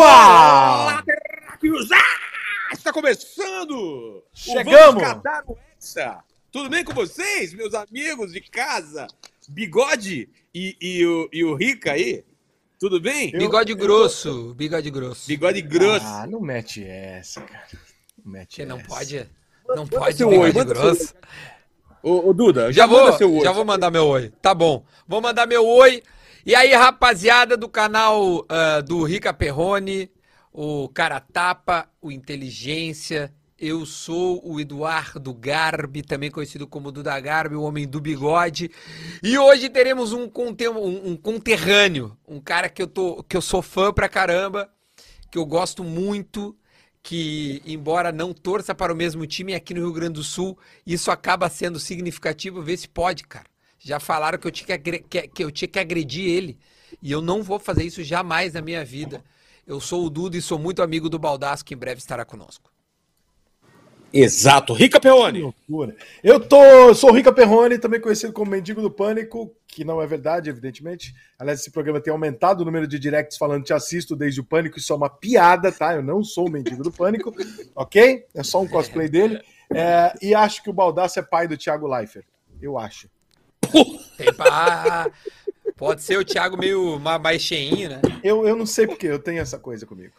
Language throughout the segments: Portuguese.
Opa! Está começando! Chegamos! Tudo bem com vocês, meus amigos de casa? Bigode e, e, o, e o Rica aí? Tudo bem? Bigode grosso, bigode grosso. Bigode grosso. Ah, não mete essa, cara. Não mete Você não essa. pode, não pode seu bigode oi, manda grosso. Ô, ô, Duda, Já manda vou, seu oi. já vou mandar meu oi. Tá bom. Vou mandar meu oi. E aí, rapaziada do canal ah, do Rica Perrone, o Cara Tapa, o Inteligência. Eu sou o Eduardo Garbi, também conhecido como Duda Garbi, o homem do bigode. E hoje teremos um, um- um conterrâneo, um cara que eu, tô, que eu sou fã pra caramba, que eu gosto muito, que, embora não torça para o mesmo time aqui no Rio Grande do Sul, isso acaba sendo significativo. Vê se pode, cara. Já falaram que eu tinha que, agre- que- que eu tinha que agredir ele. E eu não vou fazer isso jamais na minha vida. Eu sou o Duda e sou muito amigo do Baldaço, que em breve estará conosco. Exato. Rica loucura. Eu tô, sou o Rica Perrone, também conhecido como Mendigo do Pânico, que não é verdade, evidentemente. Aliás, esse programa tem aumentado o número de directs falando te assisto desde o Pânico, isso é uma piada, tá? Eu não sou o Mendigo do Pânico, ok? É só um cosplay dele. É, e acho que o Baldaço é pai do Thiago Leifert. Eu acho. Tem pra... Pode ser o Thiago meio ma- mais cheinho, né? Eu, eu não sei porque eu tenho essa coisa comigo.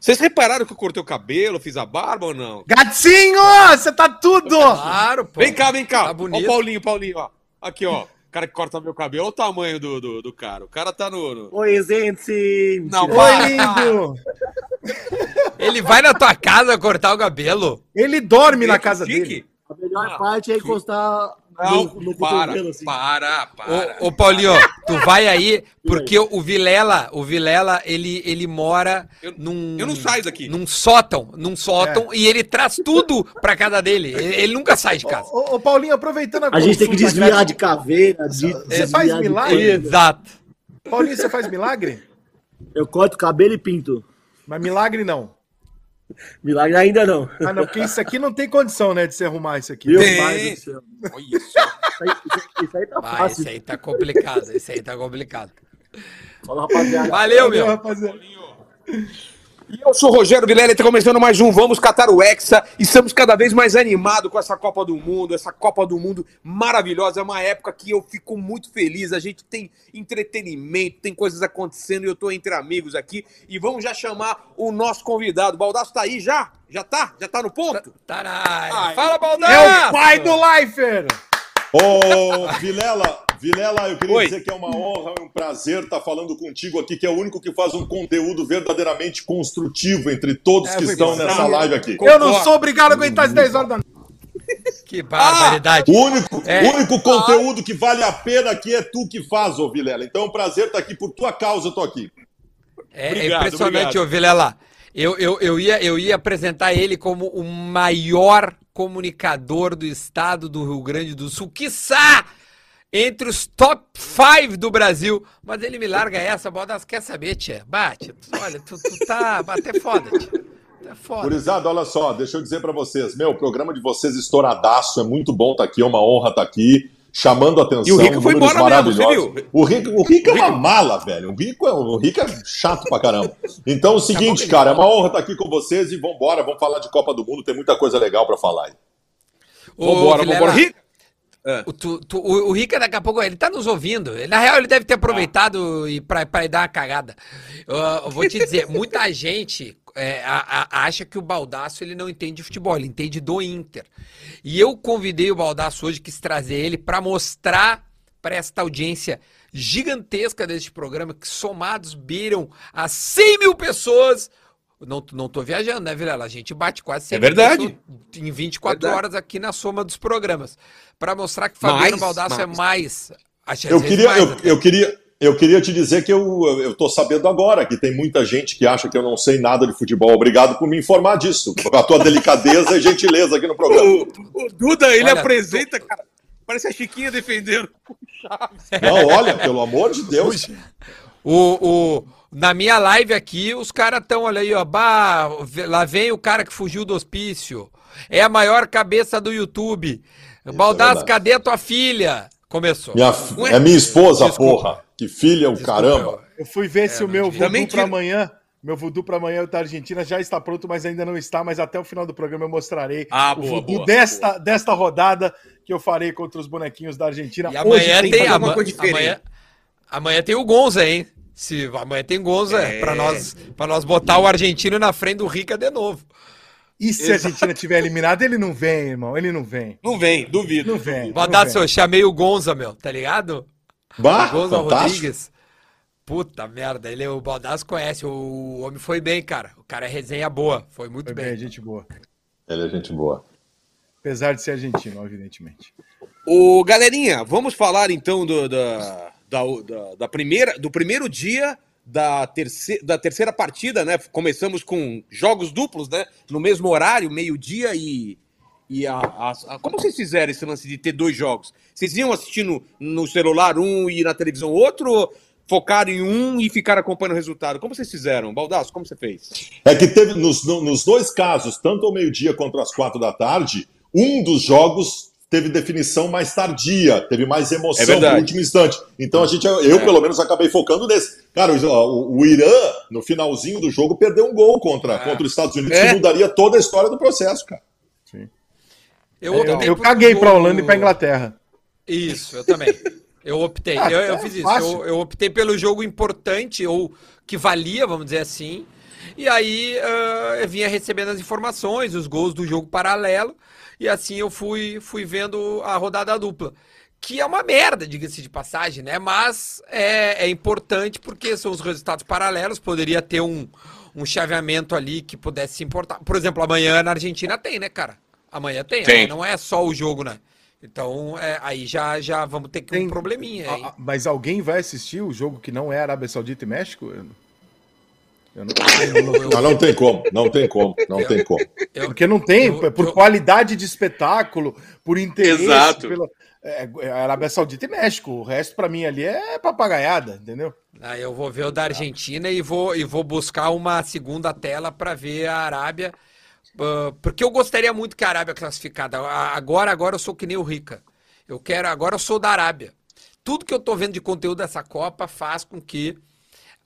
Vocês repararam que eu cortei o cabelo, fiz a barba ou não? Gatinho, você tá tudo! Claro, pô. Vem cá, vem cá. Tá Ó bonito. o Paulinho, Paulinho, ó. Aqui, ó. O cara que corta meu cabelo. Olha o tamanho do, do, do cara. O cara tá no... no- Oi, gente! Não, Oi, para. lindo! Ele vai na tua casa cortar o cabelo? Ele dorme na casa Chique. dele. A melhor Não, parte é encostar Não, no, no para, assim. para, para. Ô, ô Paulinho, tu vai aí, porque o Vilela, o Vilela, ele, ele mora Eu- num. eu não saio daqui. Num sótão, num sótão, e ele traz tudo pra casa dele. Ele, ele nunca sai de casa. Ô, ô, Paulinho, aproveitando a A gente tem que desviar de caveira, de, Você faz milagre? Exato. Paulinho, você faz milagre? Eu corto cabelo e pinto. Mas milagre não. Milagre ainda não. Ah, não, porque isso aqui não tem condição, né, de se arrumar isso aqui. Meu Tem. pai do céu. Olha isso. Isso aí, isso- isso aí tá Vai, fácil. esse aí tá complicado, esse aí tá complicado. Fala, rapaziada. Valeu, meu. rapaziada. E eu sou o Rogério Vilela e está começando mais um Vamos Catar o Hexa. Estamos cada vez mais animados com essa Copa do Mundo, essa Copa do Mundo maravilhosa. É uma época que eu fico muito feliz. A gente tem entretenimento, tem coisas acontecendo e eu estou entre amigos aqui. E vamos já chamar o nosso convidado. O Baldaço tá aí já? Já tá? Já tá no ponto? Tá na área. Fala, Baldaço! É o pai do Leifer! Ô, Vilela, Vilela, eu queria Oi. dizer que é uma honra e um prazer estar falando contigo aqui, que é o único que faz um conteúdo verdadeiramente construtivo entre todos É, que estão bom. nessa live aqui. Eu não sou obrigado a aguentar as 10 horas da noite. Que barbaridade. O único, É. o único conteúdo que vale a pena aqui é tu que faz, ô Vilela. Então é um prazer estar aqui por tua causa, eu tô aqui. É Obrigado, impressionante, obrigado. ô Vilela. Eu, eu, eu, ia, eu ia apresentar ele como o maior comunicador do estado do Rio Grande do Sul, quiçá entre os top 5 do Brasil. Mas ele me larga essa, Baldas, quer saber, tia? Bate, olha, tu, tu tá até foda, tia. Tá foda. Gurizada, olha só, deixa eu dizer pra vocês. Meu, o programa de vocês estouradaço, é muito bom estar aqui, é uma honra estar aqui, chamando a atenção. E o Rico foi embora mesmo, maravilhosos. O Rico, o Rico é uma mala, velho. O Rico, é, o Rico é chato pra caramba. Então, é o seguinte, cara, é uma honra estar aqui com vocês e vambora, vamos falar de Copa do Mundo, tem muita coisa legal pra falar aí. Ô, Vambora, Vilela, Rica! O, tu- tu- o- o Rica, daqui a pouco, ele tá nos ouvindo. Na real, ele deve ter aproveitado e pra, pra dar uma cagada. Eu, eu vou te dizer, muita gente é, a- a- acha que o Baldaço ele não entende de futebol, ele entende do Inter. E eu convidei o Baldaço hoje, quis trazer ele pra mostrar para esta audiência gigantesca deste programa, que somados beiram a 100 mil pessoas. Não, não tô viajando, né, Vilela? A gente bate quase 100 É mil verdade. em 24 Verdade. horas aqui na soma dos programas. Para mostrar que Fabiano Baldasso é mais. Eu queria, mais eu, até. eu queria, eu queria te dizer que eu, eu tô sabendo agora que tem muita gente que acha que eu não sei nada de futebol. Obrigado por me informar disso, com a tua delicadeza e gentileza aqui no programa. O, o Duda, ele Olha, apresenta, cara. Parece a Chiquinha defendendo. Não, olha, pelo amor de Deus. O, o, na minha live aqui, os caras estão, olha aí, ó. Bah, lá vem o cara que fugiu do hospício. É a maior cabeça do YouTube. Baldasso, verdade. cadê tua filha? Começou. Minha, Ué? é minha esposa, Desculpa. porra. Que filha, o Desculpa, caramba. Eu, Eu fui ver se É, o meu voodoo para amanhã, meu voodoo para amanhã da Argentina já está pronto, mas ainda não está, mas até o final do programa eu mostrarei Ah, o boa, voodoo boa, desta, desta rodada que eu farei contra os bonequinhos da Argentina. E amanhã tem tem, ama- uma coisa diferente. amanhã, amanhã tem o Gonza, hein? Se, amanhã tem Gonza É. pra nós, pra nós botar o argentino na frente do Rica de novo. E se a Argentina tiver eliminado, ele não vem, irmão, ele não vem. Não vem, duvido. Não vem. vem. eu chamei o Gonza, meu, tá ligado? Bah, Gonza fantástico. Rodrigues. Puta merda, ele, o Baldasso conhece, o homem foi bem, cara. O cara é resenha boa, foi muito Foi bem. bem, gente boa. Ele é gente boa. Apesar de ser argentino, evidentemente. Ô, galerinha, vamos falar então do, da, da, da- da primeira, do primeiro dia da, terce, da terceira partida, né? Começamos com jogos duplos, né? No mesmo horário, meio-dia e. E a, a- a- como vocês fizeram esse lance de ter dois jogos? Vocês iam assistindo no celular um e na televisão outro? Ou focaram em um e ficaram acompanhando o resultado? Como vocês fizeram? Baldasso, como você fez? É que teve nos, no- nos dois casos, tanto ao meio-dia quanto às quatro da tarde, um dos jogos teve definição mais tardia, teve mais É emoção verdade. no último instante. Então a gente, eu É. pelo menos acabei focando nesse. Cara, o, o- o Irã, no finalzinho do jogo, perdeu um gol contra, contra os Estados Unidos, É. que mudaria toda a história do processo, cara. Eu, Eu, optei eu por caguei pra jogo- Holanda e pra Inglaterra. Isso, eu também. Eu optei. Ah, eu, eu é fiz isso. Eu, eu optei pelo jogo importante, ou que valia, vamos dizer assim. E aí ah, eu vinha recebendo as informações, os gols do jogo paralelo. E assim eu fui, fui vendo a rodada dupla. Que é uma merda, diga-se de passagem, né? Mas é, é importante porque são os resultados paralelos. Poderia ter um, um chaveamento ali que pudesse se importar. Por exemplo, amanhã na Argentina tem, né, cara? Amanhã tem. Tem. amanhã Não é só o jogo, né? Então, é, aí já, já vamos ter que Tem- um probleminha, ah, mas alguém vai assistir o jogo que não é Arábia Saudita e México? Eu, eu não, Não, não tem como, não tem como, não tem como. Eu- porque não tem, eu- por eu- qualidade de espetáculo, por interesse. Exato. Pela, é, é Arábia Saudita e México. O resto, pra mim, ali é papagaiada, entendeu? Aí eu vou ver o da Argentina e vou, e vou buscar uma segunda tela para ver a Arábia. ah, porque eu gostaria muito que a Arábia classificada. Agora, agora eu sou que nem o Rica. Eu quero, agora eu sou da Arábia. Tudo que eu tô vendo de conteúdo dessa Copa faz com que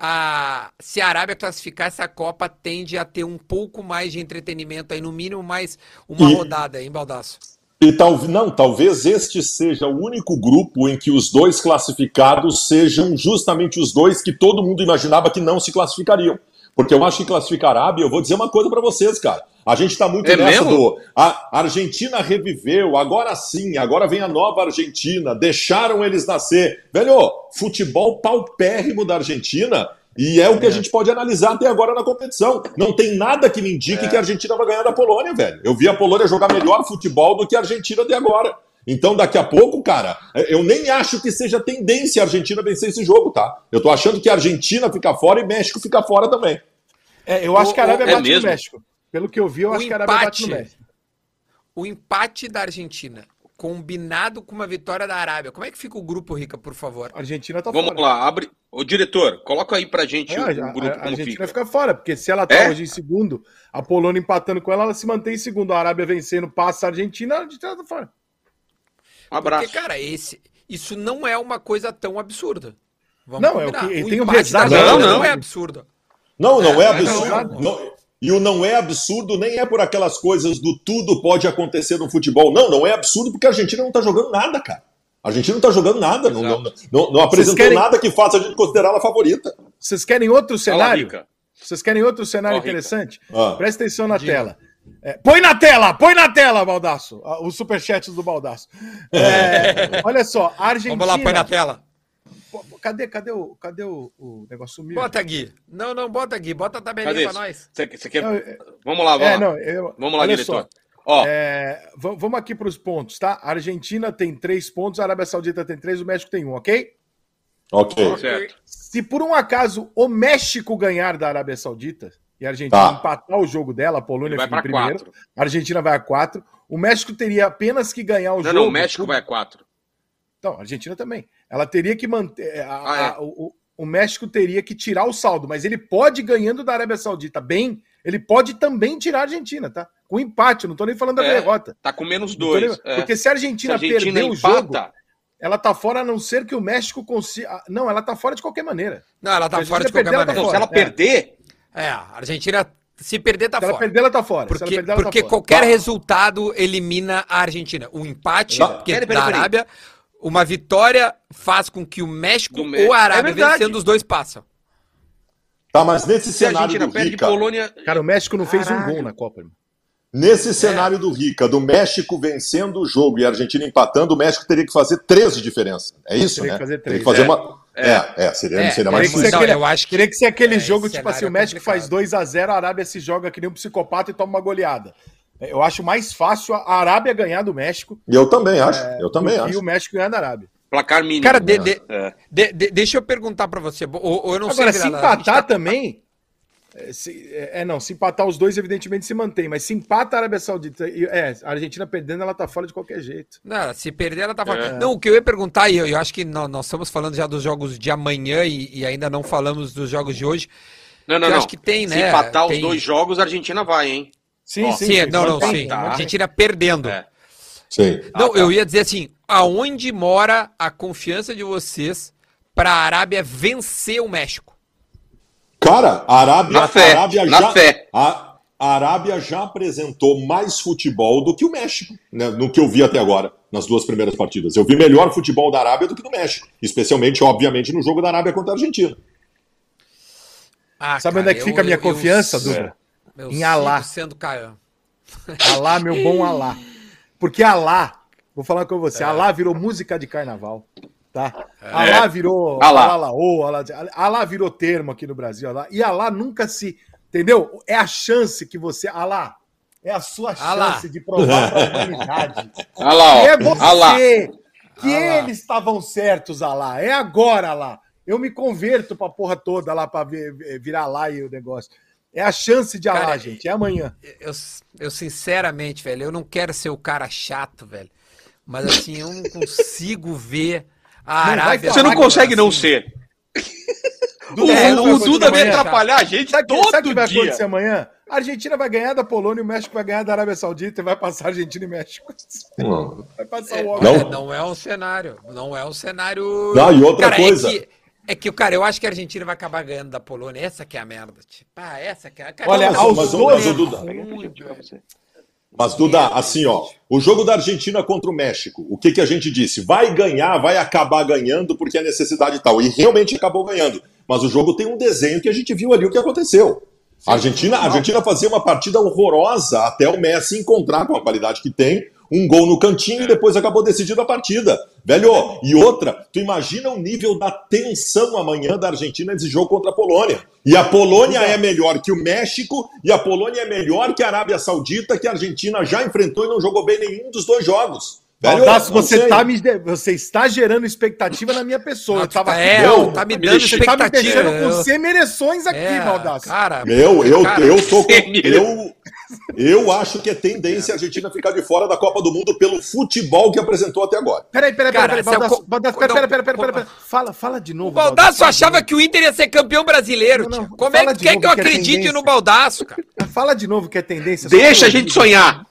a, se a Arábia classificar essa Copa tende a ter um pouco mais de entretenimento aí, no mínimo mais uma E- rodada, hein, Baldaço? E tal, não, talvez este seja o único grupo em que os dois classificados sejam justamente os dois que todo mundo imaginava que não se classificariam. Porque eu acho que classificar a Arábia, eu vou dizer uma coisa pra vocês, cara. A gente tá muito É nessa mesmo? do. A Argentina reviveu, agora sim, agora vem a nova Argentina, deixaram eles nascer. Velho, futebol paupérrimo da Argentina. E é o que a gente pode analisar até agora na competição. Não tem nada que me indique que a Argentina vai ganhar da Polônia, velho. Eu vi a Polônia jogar melhor futebol do que a Argentina até agora. Então, daqui a pouco, cara, eu nem acho que seja tendência a Argentina vencer esse jogo, tá? Eu tô achando que a Argentina fica fora e México fica fora também. É, eu acho O- que a Arábia é bate mesmo? no México. Pelo que eu vi, eu O acho que a Arábia bate no empate. México. O empate da Argentina combinado com uma vitória da Arábia. Como é que fica o grupo, Rica, por favor? A Argentina tá Vamos fora. lá, abre. Ô, diretor, coloca aí pra gente É, o, a, o grupo a- a como Argentina fica. fica fora, porque se ela tá É? hoje em segundo, a Polônia empatando com ela, ela se mantém em segundo. A Arábia vencendo, passa a Argentina, a Argentina tá fora. Um abraço. Porque, cara, esse, isso não é uma coisa tão absurda. Vamos Não, é o combinar. que- tem um empate Argentina não, não, não. é absurdo. Não, não é, É, absurdo. não. Não- e o não é absurdo nem é por aquelas coisas do tudo pode acontecer no futebol. Não, não é absurdo porque a Argentina não tá jogando nada, cara. A Argentina não tá jogando nada. Não, não, não, não apresentou querem- nada que faça a gente considerá-la a favorita. Vocês querem outro cenário? Vocês querem outro cenário interessante? Ah. Presta atenção na Diga. tela. É, põe na tela, põe na tela, Baldaço. Ah, Os superchats do Baldaço. É, olha só, a Argentina. Vamos lá, põe na tela. Cadê, cadê, o, cadê o, o negócio? Bota, Gui. Não, não, bota, Gui. Bota a tabelinha Cadê pra isso? nós. Você, quer... Não, é- Vamos lá, vamos é, lá. não, eu- Vamos lá, olha diretor. só. Ó, É, va- vamos aqui para os pontos, tá? A Argentina tem três pontos, a Arábia Saudita tem três, o México tem um, ok? Ok. certo. Se por um acaso o México ganhar da Arábia Saudita e a Argentina Tá. empatar o jogo dela, a Polônia fica em primeiro, quatro. a Argentina vai a quatro, o México teria apenas que ganhar o Não, jogo. não, o México vai a quatro. Então, a Argentina também. Ela teria que manter. a- Ah, é. a- o, o México teria que tirar o saldo, mas ele pode, ganhando da Arábia Saudita bem, ele pode também tirar a Argentina, tá? Com empate, eu não tô nem falando da É, derrota. Tá com menos Não tô nem- dois. é. Porque se a Se Argentina, a Argentina perder o jogo. empata, ela tá fora a não ser que o México consiga. Não, ela tá fora de qualquer maneira. Não, ela Se tá fora de qualquer perder, ela tá maneira. Não, se ela perder, É, a Argentina, se perder, tá Se ela fora. perder, ela tá fora. Se ela Porque, perder, ela porque tá fora. qualquer Tá. resultado elimina a Argentina. O empate Tá. porque Peraí, peraí, da. Arábia, uma vitória faz com que o México Do ou México. a Arábia É vencendo os dois passam. Tá, mas nesse se a cenário Argentina do perde Rica, Polônia. Cara, o México não fez um gol na Copa, irmão. nesse cenário do Rica, do México vencendo o jogo e a Argentina empatando, o México teria que fazer três de diferença. É isso, Teria né? que fazer Teria que três, fazer é. uma. É, é, seria, É, seria teria mais difícil. Aquele- eu acho que Teria que ser aquele É, jogo, tipo assim, o é México faz complicado. 2 a 0 a Arábia se joga que nem um psicopata e toma uma goleada. Eu acho mais fácil a Arábia ganhar do México E eu também acho. eu do também que acho. o México ganhar da Arábia. Placar mínimo. Cara, de- de- É. de- de- deixa eu perguntar pra você. Ou, ou eu não Agora, sei. se empatar tá- também. É, se- é, é, não, se empatar os dois, evidentemente se mantém. Mas se empata a Arábia Saudita e é, a Argentina perdendo, ela tá fora de qualquer jeito. Não, se perder, ela tá fora. É. Não, o que eu ia perguntar, e eu, eu acho que nó- nós, estamos falando já dos jogos de amanhã e, e ainda não falamos dos jogos de hoje. Não, não, Que eu não. acho que tem, Se né? empatar Tem- os dois jogos, a Argentina vai, hein? Sim, Ó, Sim, não, não, mantém, sim. tá. A. Argentina perdendo. É. Sim. Não, Ah, tá. eu ia dizer assim, aonde mora a confiança de vocês para a Arábia vencer o México? Cara, a Arábia, Na fé, a Arábia na já, fé. A, a Arábia já apresentou mais futebol do que o México, né, no que eu vi até agora, nas duas primeiras partidas. Eu vi melhor futebol da Arábia do que do México, especialmente, obviamente, no jogo da Arábia contra a Argentina. Ah, Sabe cara, onde é que eu- fica a minha eu- confiança, eu- Duda? Eu Em Alá. sendo Caian. Alá, meu bom Alá. Porque Alá, vou falar com você, Alá virou música de carnaval. Tá? Alá virou. Alá. Alá, Alá, Alá virou termo aqui no Brasil. Alá, e Alá nunca se. Entendeu? É a chance que você. Alá. É a sua Alá. chance de provar para a humanidade. Olha lá, ó. É você. Que Alá. eles estavam certos, Alá. É agora, Alá. Eu me converto pra porra toda lá pra ver- virar lá e o negócio. É a chance de Alá, Cara, gente. É amanhã. Eu, eu sinceramente, velho, eu não quero ser o cara chato, velho. Mas assim, eu não consigo ver a Não vai Arábia. Você não consegue não assim. ser. Duda, O, vai Duda amanhã? atrapalhar a gente Sabe o que- todo sabe o que vai dia. acontecer amanhã? A Argentina vai ganhar da Polônia, o México vai ganhar da Arábia Saudita e vai passar Argentina e México. Não. Vai passar É, o Não. olha, não é um cenário. Não é um cenário. Não, e outra Cara, coisa. É que, é que, cara, eu acho que a Argentina vai acabar ganhando da Polônia. Essa que é a merda. Tipo, ah, essa que é a cara, Olha, mas- aos mas o- dois. mas o Duda- Mas, Duda, assim, ó, o jogo da Argentina contra o México, o que, que a gente disse? Vai ganhar, vai acabar ganhando porque é necessidade e tal. E realmente acabou ganhando. Mas o jogo tem um desenho que a gente viu ali o que aconteceu. A Argentina, a Argentina fazia uma partida horrorosa até o Messi encontrar com a qualidade que tem, um gol no cantinho e depois acabou decidindo a partida. Velho, e outra, tu imagina o nível da tensão amanhã da Argentina nesse jogo contra a Polônia. E a Polônia é melhor que o México, e a Polônia é melhor que a Arábia Saudita, que a Argentina já enfrentou e não jogou bem nenhum dos dois jogos. Velho, Baldasso, você, sei. tá me, você está gerando expectativa na minha pessoa. Não, eu tava tá- é, não, tá me dando você tá me expectativa. deixando com eu- semereções aqui, é, Baldasso. Cara, Meu, eu, cara, eu tô com, eu, eu acho que é tendência a Argentina ficar de fora da Copa do Mundo pelo futebol que apresentou até agora. Peraí, peraí, peraí, Baldasso, Baldasso, peraí, peraí, peraí, peraí, como- peraí. Fala, fala de novo. O Baldaço fala achava que o Inter ia ser campeão brasileiro, Não, não. Como é que novo que eu que é acredite tendência. no Baldaço, cara? Fala de novo que é tendência. Deixa a gente sonhar.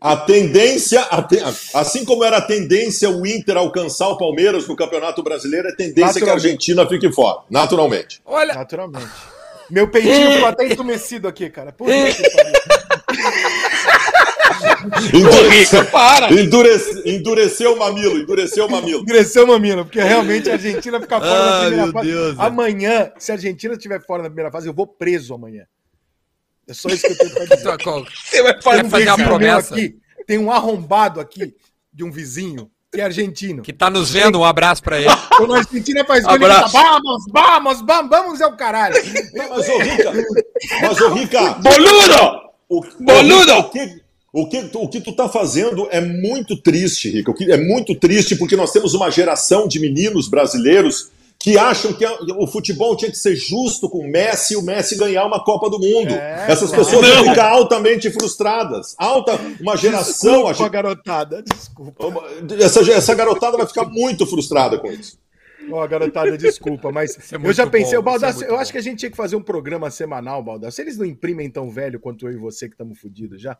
A tendência, a te- assim como era a tendência o Inter alcançar o Palmeiras no Campeonato Brasileiro, é tendência que a. Argentina fique fora, naturalmente. Olha, Naturalmente. Meu peitinho ficou até entumecido aqui, cara. Puta que pariu. Ô, Rica, para. Endurece- endureceu o mamilo, endureceu o mamilo. Endureceu, mamino, porque realmente a Argentina fica fora Ah, primeira meu fase. Deus, amanhã, se a Argentina estiver fora na primeira fase, eu vou preso amanhã. É só isso que eu tenho pra dizer. qual- Você vai fazer um fazer meu promessa. aqui, tem um arrombado aqui de um vizinho que é argentino. que tá nos vendo, um abraço pra ele. Quando a Argentina faz gol, ele Abraço. vamos, vamos, vamos, vamos, é o caralho. Mas ô Rica, mas ô Rica, Boludo! o, Boludo! O que, o, que, tu- o que tu tá fazendo é muito triste, Rica. O que- É muito triste porque nós temos uma geração de meninos brasileiros que acham que a- o futebol tinha que ser justo com o Messi e o Messi ganhar uma Copa do Mundo. É, Essas claro. pessoas vão ficar altamente frustradas. Alta, uma geração. Desculpa, a garotada, desculpa. Essa, essa garotada vai ficar muito frustrada com isso. Ó, garotada, desculpa, mas é eu já pensei, bom, o Baldassi, isso é eu bom. acho que a gente tinha que fazer um programa semanal, Baldassi. Eles não imprimem tão velho quanto eu e você que estamos fodidos já.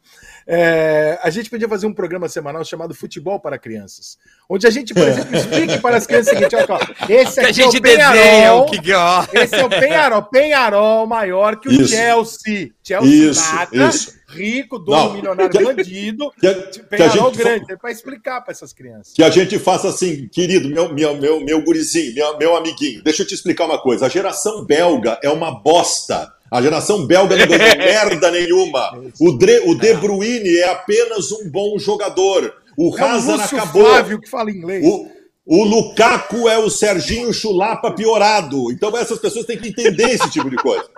É, a gente podia fazer um programa semanal chamado Futebol para Crianças, onde a gente, por exemplo, explique para as crianças o seguinte, ó, esse aqui é o Penharol, que ó. esse é o Penharol, Penharol maior que o Isso. Chelsea. Chelsea Isso, nada, isso. Rico, dono, Não, milionário, que- bandido. Que, que Penharol gente grande, é para explicar para essas crianças. que a gente faça assim, querido, meu, meu, meu, meu gurizinho, meu, meu amiguinho, deixa eu te explicar uma coisa. A geração belga é uma bosta. A geração belga não ganhou merda nenhuma. O, Dre, o De Bruyne é apenas um bom jogador. O É Hazard Lúcio acabou. Flávio que fala inglês. O, o Lukaku é o Serginho Chulapa piorado. Então essas pessoas têm que entender esse tipo de coisa.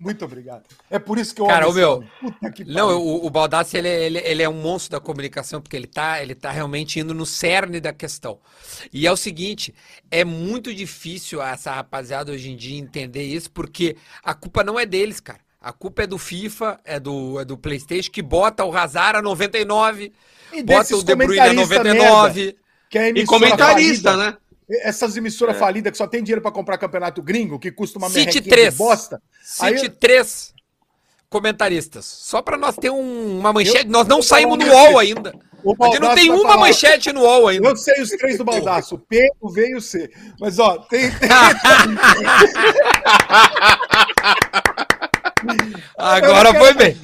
Muito obrigado. É por isso que eu Cara, o meu- Não, o, o Baldassi, ele, é- ele, ele é um monstro da comunicação, porque ele tá, ele tá realmente indo no cerne da questão. E é o seguinte, é muito difícil essa rapaziada hoje em dia entender isso, porque a culpa não é deles, cara. A culpa é do FIFA, é do, é do Playstation, que bota o Hazard a 99, E bota o De Bruyne a comentaristas 99. Que é E comentarista, né? Essas emissoras falidas que só tem dinheiro pra comprar campeonato gringo, que custa uma merrequinha 3. de bosta. Aí Cite eu- três comentaristas. Só pra nós ter um- uma manchete. Eu- nós não saímos no UOL ainda. O A gente não tem vai uma falar, manchete no UOL ainda. Eu sei os três do Baldaço, o P, o V e o C. Mas, ó, tem. tem- Agora foi bem.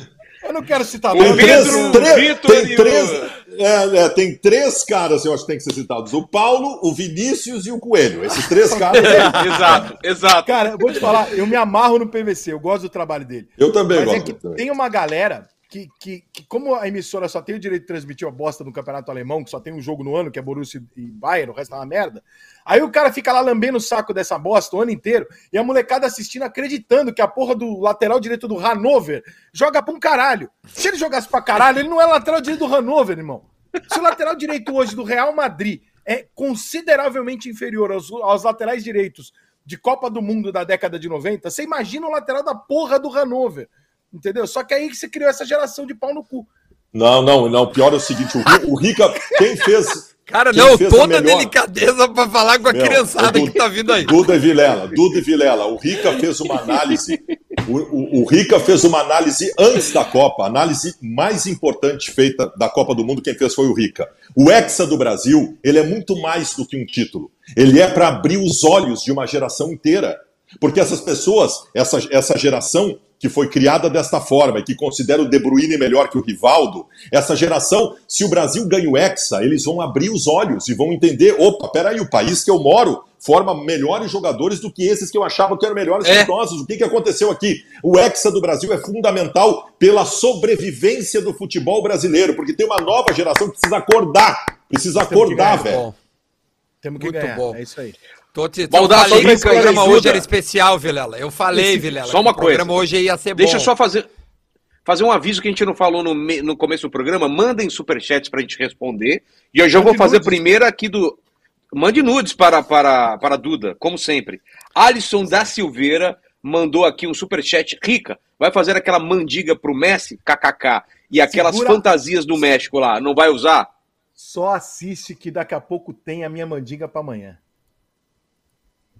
Eu não quero citar nome. três, Pedro, três- Vitor tem e o- três, é, é, tem três caras, eu acho que tem que ser citados: o Paulo, o Vinícius e o Coelho. Esses três caras. Exato, exato. Cara, eu vou te falar, eu me amarro no PVC, eu gosto do trabalho dele. Eu também Mas é gosto. que também. tem uma galera que, que, que, como a emissora só tem o direito de transmitir a bosta no campeonato alemão, que só tem um jogo no ano, que é Borussia e Bayern, o resto é uma merda. Aí o cara fica lá lambendo o saco dessa bosta o ano inteiro e a molecada assistindo, acreditando que a porra do lateral direito do Hannover joga pra um caralho. Se ele jogasse pra caralho, ele não é lateral direito do Hannover, irmão. Se o lateral direito hoje do Real Madrid é consideravelmente inferior aos, aos laterais direitos de Copa do Mundo da década de 90, você imagina o lateral da porra do Hannover. Entendeu? Só que aí que você criou essa geração de pau no cu. Não, não, não. Pior é o seguinte: o, o Rica, quem fez. Cara, Quem não, fez toda a melhor- delicadeza pra falar com a Meu, criançada o que tá vindo aí. Duda e Vilela, Duda e Vilela. O Rica fez uma análise. O, o- o Rica fez uma análise antes da Copa, a análise mais importante feita da Copa do Mundo, quem fez foi o Rica. O Hexa do Brasil, ele é muito mais do que um título. Ele é para abrir os olhos de uma geração inteira. Porque essas pessoas, essa, essa geração que foi criada desta forma e que considera o De Bruyne melhor que o Rivaldo, essa geração, se o Brasil ganha o Hexa, eles vão abrir os olhos e vão entender, opa, peraí, o país que eu moro forma melhores jogadores do que esses que eu achava que eram melhores É. que nós. O que, que aconteceu aqui? O Hexa do Brasil é fundamental pela sobrevivência do futebol brasileiro, porque tem uma nova geração que precisa acordar. Precisa Temos que acordar, ganhar, velho. Temos que Muito ganhar. bom. É isso aí. Tô te, eu Baldassi, falei que o programa ajuda. hoje era especial, Vilela. Eu falei, Vilela. Só uma que O programa coisa. hoje ia ser Deixa eu bom. só fazer, fazer um aviso que a gente não falou no, no começo do programa. Mandem superchats pra gente responder. E eu já Mande vou fazer nudes. primeiro aqui do. Mande nudes para, para, para a Duda, como sempre. Alisson da Silveira mandou aqui um superchat. Rica, vai fazer aquela mandiga pro Messi, kkk. E aquelas Segura- fantasias do México lá, não vai usar? Só assiste que daqui a pouco tem a minha mandinga pra amanhã.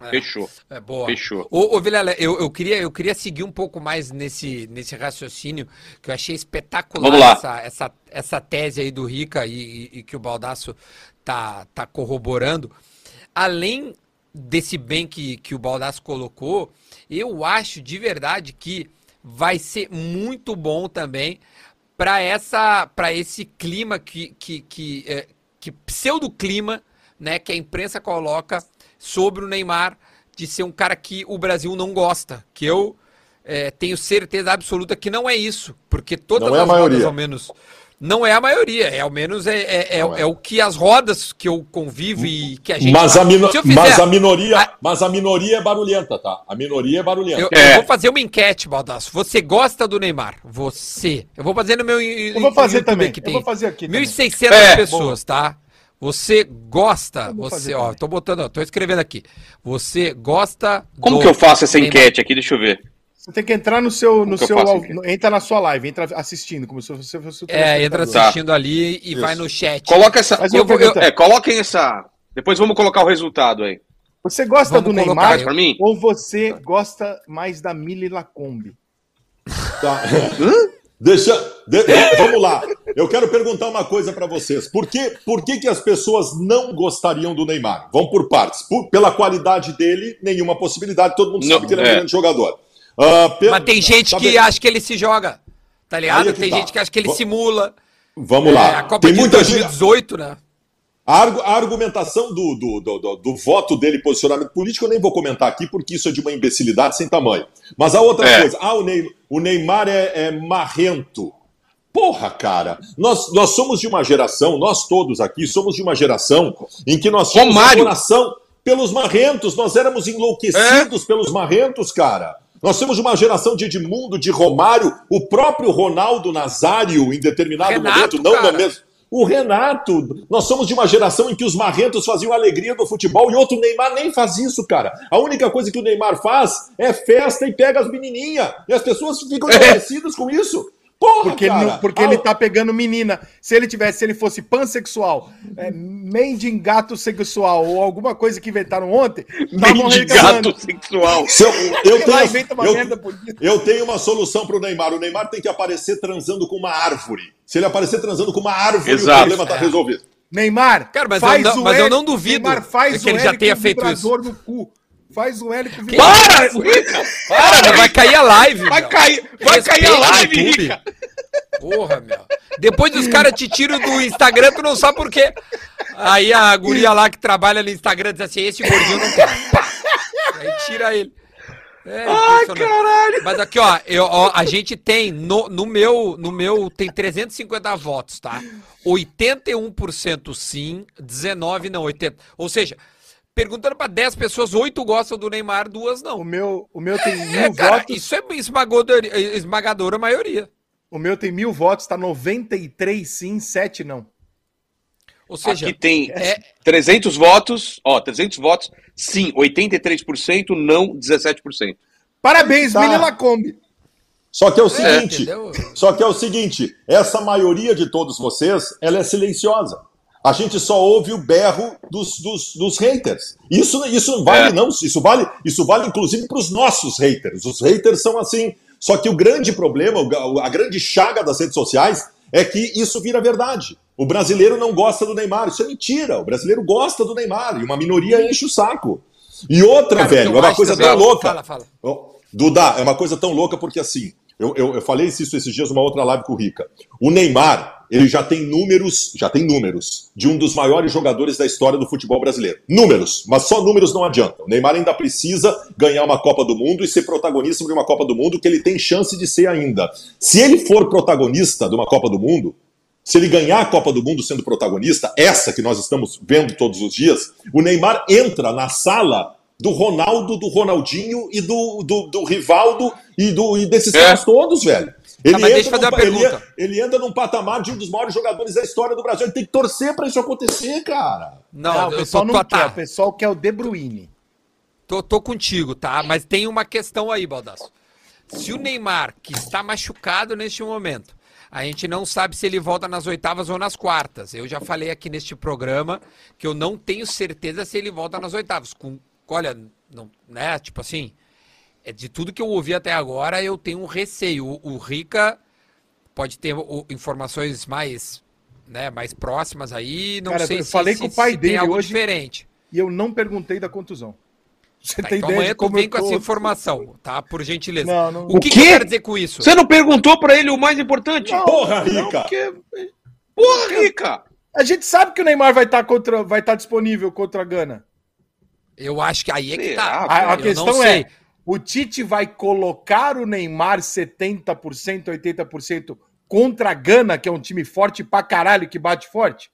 É. Fechou, É boa. fechou. Ô, ô Vilela, eu, eu, queria, eu queria seguir um pouco mais nesse, nesse raciocínio, que eu achei espetacular. Essa, essa, essa tese aí do Rica e, e- e que o Baldaço tá, tá corroborando. Além desse bem que, que o Baldaço colocou, eu acho de verdade que vai ser muito bom também para essa para esse clima que que, que, é, que pseudo clima né que a imprensa coloca sobre o Neymar de ser um cara que o Brasil não gosta que eu é, tenho certeza absoluta que não é isso porque todas Não é a as rodas maioria. ao menos não é a maioria é ao menos é, é, é, é. é o que as rodas que eu convivo e que a gente Mas a, mino- eu fizer- mas a minoria, a- mas a minoria é barulhenta, tá? A minoria é barulhenta. Eu, É. eu vou fazer uma enquete, Baldaço. Você gosta do Neymar? Você. Eu vou fazer no meu. Eu vou fazer também. Que Eu tem vou fazer aqui. também. 1.600 É, pessoas, tá? Você gosta, você, ó, também. tô botando, tô escrevendo aqui. Você gosta Como do que eu faço essa enquete aqui? Deixa eu ver. Você tem que entrar no seu. No seu entra na sua live, entra assistindo, como se você fosse o É, entra telespectador. assistindo ali e Isso. vai no chat. Coloca essa. Eu eu- é, coloquem essa. Depois vamos colocar o resultado aí. Você gosta Vamos do Neymar aí. Pra mim? ou você gosta mais da Mili Lacombe? Tá. Deixa. de- vamos lá. Eu quero perguntar uma coisa pra vocês. Por, que, por que, que as pessoas não gostariam do Neymar? Vamos por partes. Por- pela qualidade dele, nenhuma possibilidade. Todo mundo Não, sabe que ele é um é. grande jogador. Pe- Mas tem gente tá que bem. acha que ele se joga. Tá ligado? É tem tá. gente que acha que ele simula. Vamos É, lá. a Copa tem de muita gente. 2018, né? A, argu- a argumentação do, do, do, do- voto dele, posicionamento político, eu nem vou comentar aqui, porque isso é de uma imbecilidade sem tamanho. Mas a outra É. coisa, ah, o, Ney- o Neymar é, é marrento. Porra, cara, nós, nós somos de uma geração, nós todos aqui somos de uma geração em que nós Romário. adoração pelos marrentos, nós éramos enlouquecidos pelos marrentos, cara. Nós temos uma geração de Edmundo, de Romário, o próprio Ronaldo Nazário, em determinado Renato, momento, não cara. no mesmo. O Renato, nós somos de uma geração em que os marrentos faziam a alegria do futebol e outro Neymar nem faz isso, cara. A única coisa que o Neymar faz é festa e pega as menininhas. E as pessoas ficam enlouquecidas com isso. Porra, Porque, ele, cara. não- porque Ah, ele tá pegando menina. Se ele tivesse, se ele fosse pansexual, é, mendigato sexual ou alguma coisa que inventaram ontem. Mendigato sexual. se eu, eu, lá, tenho, uma eu- eu tenho uma solução pro Neymar. O Neymar tem que aparecer transando com uma árvore. Se ele aparecer transando com uma árvore, Exato. o problema tá É. resolvido. Neymar, Cara, mas faz eu não- o mas eu L- não duvido Neymar, faz que ele o já tenha feito vibrador no cu. Faz o L com Para, Rica! Para, vai cair a live. Vai meu. cair, vai cair a live, YouTube. Rica! Porra, meu. Depois os caras te tiram do Instagram, tu não sabe por quê. Aí a guria lá que trabalha no Instagram diz assim: esse gordinho não quer. Pá. Aí tira ele. É Ai, caralho! Mas aqui, ó, eu- ó, a gente tem no, no meu, no meu tem 350 votos, tá? 81% sim, 19 não, 80. Ou seja, perguntando pra 10 pessoas, 8 gostam do Neymar, duas O não. meu, o meu tem mil É, cara, votos. isso é esmagadora, esmagadora maioria. O meu tem mil votos, tá 93 sim, 7 não. Ou seja, Aqui tem é, 300 votos, ó, 300 votos, sim, 83%, não 17%. Parabéns, Tá. Mili Lacombe. Só que é o é, seguinte, entendeu? Só que é o seguinte, essa maioria de todos vocês, ela é silenciosa. A gente só ouve o berro dos, dos, dos haters. Isso, isso vale É. não, isso vale, isso vale inclusive para os nossos haters. Os haters são assim. Só que o grande problema, a grande chaga das redes sociais é que isso vira verdade. O brasileiro não gosta do Neymar. Isso é mentira. O brasileiro gosta do Neymar e uma minoria enche o saco. E outra, Cara, velho, é uma coisa tão louca. Fala, fala. Duda, é uma coisa tão louca porque assim, eu, eu, eu falei isso esses dias numa outra live com o Rica. O Neymar, ele já tem números, já tem números de um dos maiores jogadores da história do futebol brasileiro. Números, mas só números não adiantam. O Neymar ainda precisa ganhar uma Copa do Mundo e ser protagonista de uma Copa do Mundo que ele tem chance de ser ainda. Se ele for protagonista de uma Copa do Mundo, se ele ganhar a Copa do Mundo sendo protagonista, essa que nós estamos vendo todos os dias, o Neymar entra na sala do Ronaldo, do Ronaldinho e do, do, do Rivaldo e, do, e desses É. caras todos, velho. Ele, mas deixa eu fazer num uma pa- ele, pergunta. ele entra num patamar de um dos maiores jogadores da história do Brasil. Ele tem que torcer pra isso acontecer, cara. Não, Não, o eu pessoal tô, não tô, quer, tá, o pessoal quer o De Bruyne. tô, tô contigo, tá? Mas tem uma questão aí, Baldasso. Se o Neymar, que está machucado neste momento, a gente não sabe se ele volta nas oitavas ou nas quartas. Eu já falei aqui neste programa que eu não tenho certeza se ele volta nas oitavas. Com, olha, não, né? Tipo assim, de tudo que eu ouvi até agora, eu tenho um receio. O, o Rica pode ter o- informações mais, né, mais próximas aí. Não Cara, sei eu se, falei se- com o pai se tem dele algo hoje. diferente. E eu não perguntei da contusão. Você Tá, tem então ideia amanhã tu como vem eu com tô? essa informação, tá? Por gentileza. Não, não. O que, O que eu quê? quero dizer com isso? Você não perguntou pra ele o mais importante? Não, Porra, não, Rica! porque Porra, Rica! a gente sabe que o Neymar vai estar contra, vai estar disponível contra a Gana. Eu acho que aí é que Será, tá. A, a questão sei. é, o Tite vai colocar o Neymar 70%, 80% contra a Gana, que é um time forte pra caralho, que bate forte?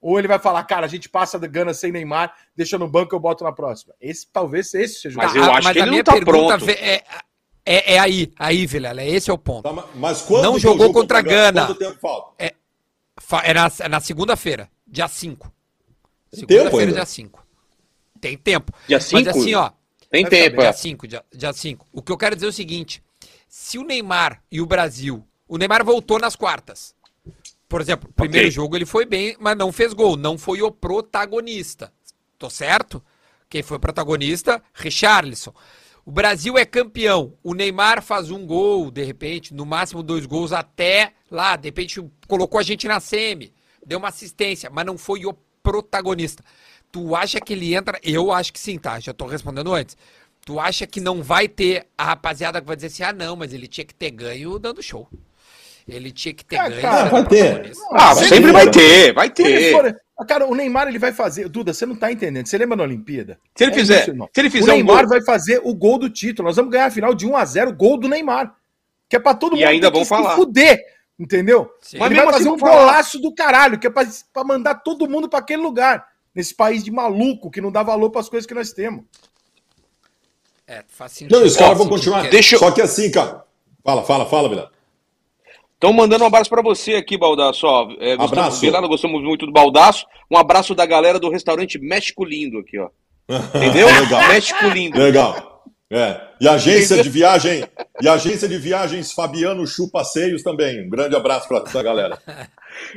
Ou ele vai falar, cara, a gente passa da Gana sem Neymar, deixa no banco eu boto na próxima. Esse talvez esse seja o Mas Tá, eu a- acho que a ele minha não tá pergunta pronto. É, é, é aí, aí, Vilela, esse é o ponto. Tá, ma- mas quando Não que é jogou jogo contra a Gana. Quanto tempo falta? Fa- É na, é na segunda-feira, dia 5. Tem tempo Segunda-feira, dia 5. Tem tempo. Dia Mas 5? assim, ó, Tem Vai tempo, dia é. 5, dia, dia 5. O que eu quero dizer é o seguinte: se o Neymar e o Brasil. O Neymar voltou nas quartas. Por exemplo, o primeiro jogo ele foi bem, mas não fez gol. Não foi o protagonista. Tô certo? Quem foi protagonista? Richarlison. O Brasil é campeão. O Neymar faz um gol, de repente, no máximo dois gols, até lá, de repente colocou a gente na semi, deu uma assistência, mas não foi o protagonista. Tu acha que ele entra? Eu acho que sim, tá? Já tô respondendo antes. Tu acha que não vai ter a rapaziada que vai dizer assim: ah, não, mas ele tinha que ter ganho dando show. Ele tinha que ter Ah, ganho. cara, vai ter. Ah, Se sempre ele- vai ter, vai ter. for- Ah, Cara, o Neymar ele vai fazer. Duda, você não tá entendendo. Você lembra na Olimpíada? Se ele É fizer, isso, se ele O fizer um Neymar gol, vai fazer o gol do título. Nós vamos ganhar a final de 1 a 0 gol do Neymar. Que é pra todo E mundo ainda vão falar. se fuder. Entendeu? Sim. Mas ele mesmo vai fazer assim um falar. golaço do caralho, que é pra, pra mandar todo mundo pra aquele lugar. Nesse país de maluco que não dá valor pras coisas que nós temos. É, faz sentido. Não, os caras vão continuar. Deixa eu- Só que assim, cara. Fala, fala, fala, Vilela. Estão mandando um abraço pra você aqui, Baldaço. Ó, é, gostamos, Abraço. Vilela, gostamos muito do Baldaço. Um abraço da galera do restaurante México Lindo aqui, ó. Entendeu? Legal. México Lindo. Legal. É. E a agência de viagem, e agência de viagens Fabiano Chu Passeios também. Um grande abraço para essa galera.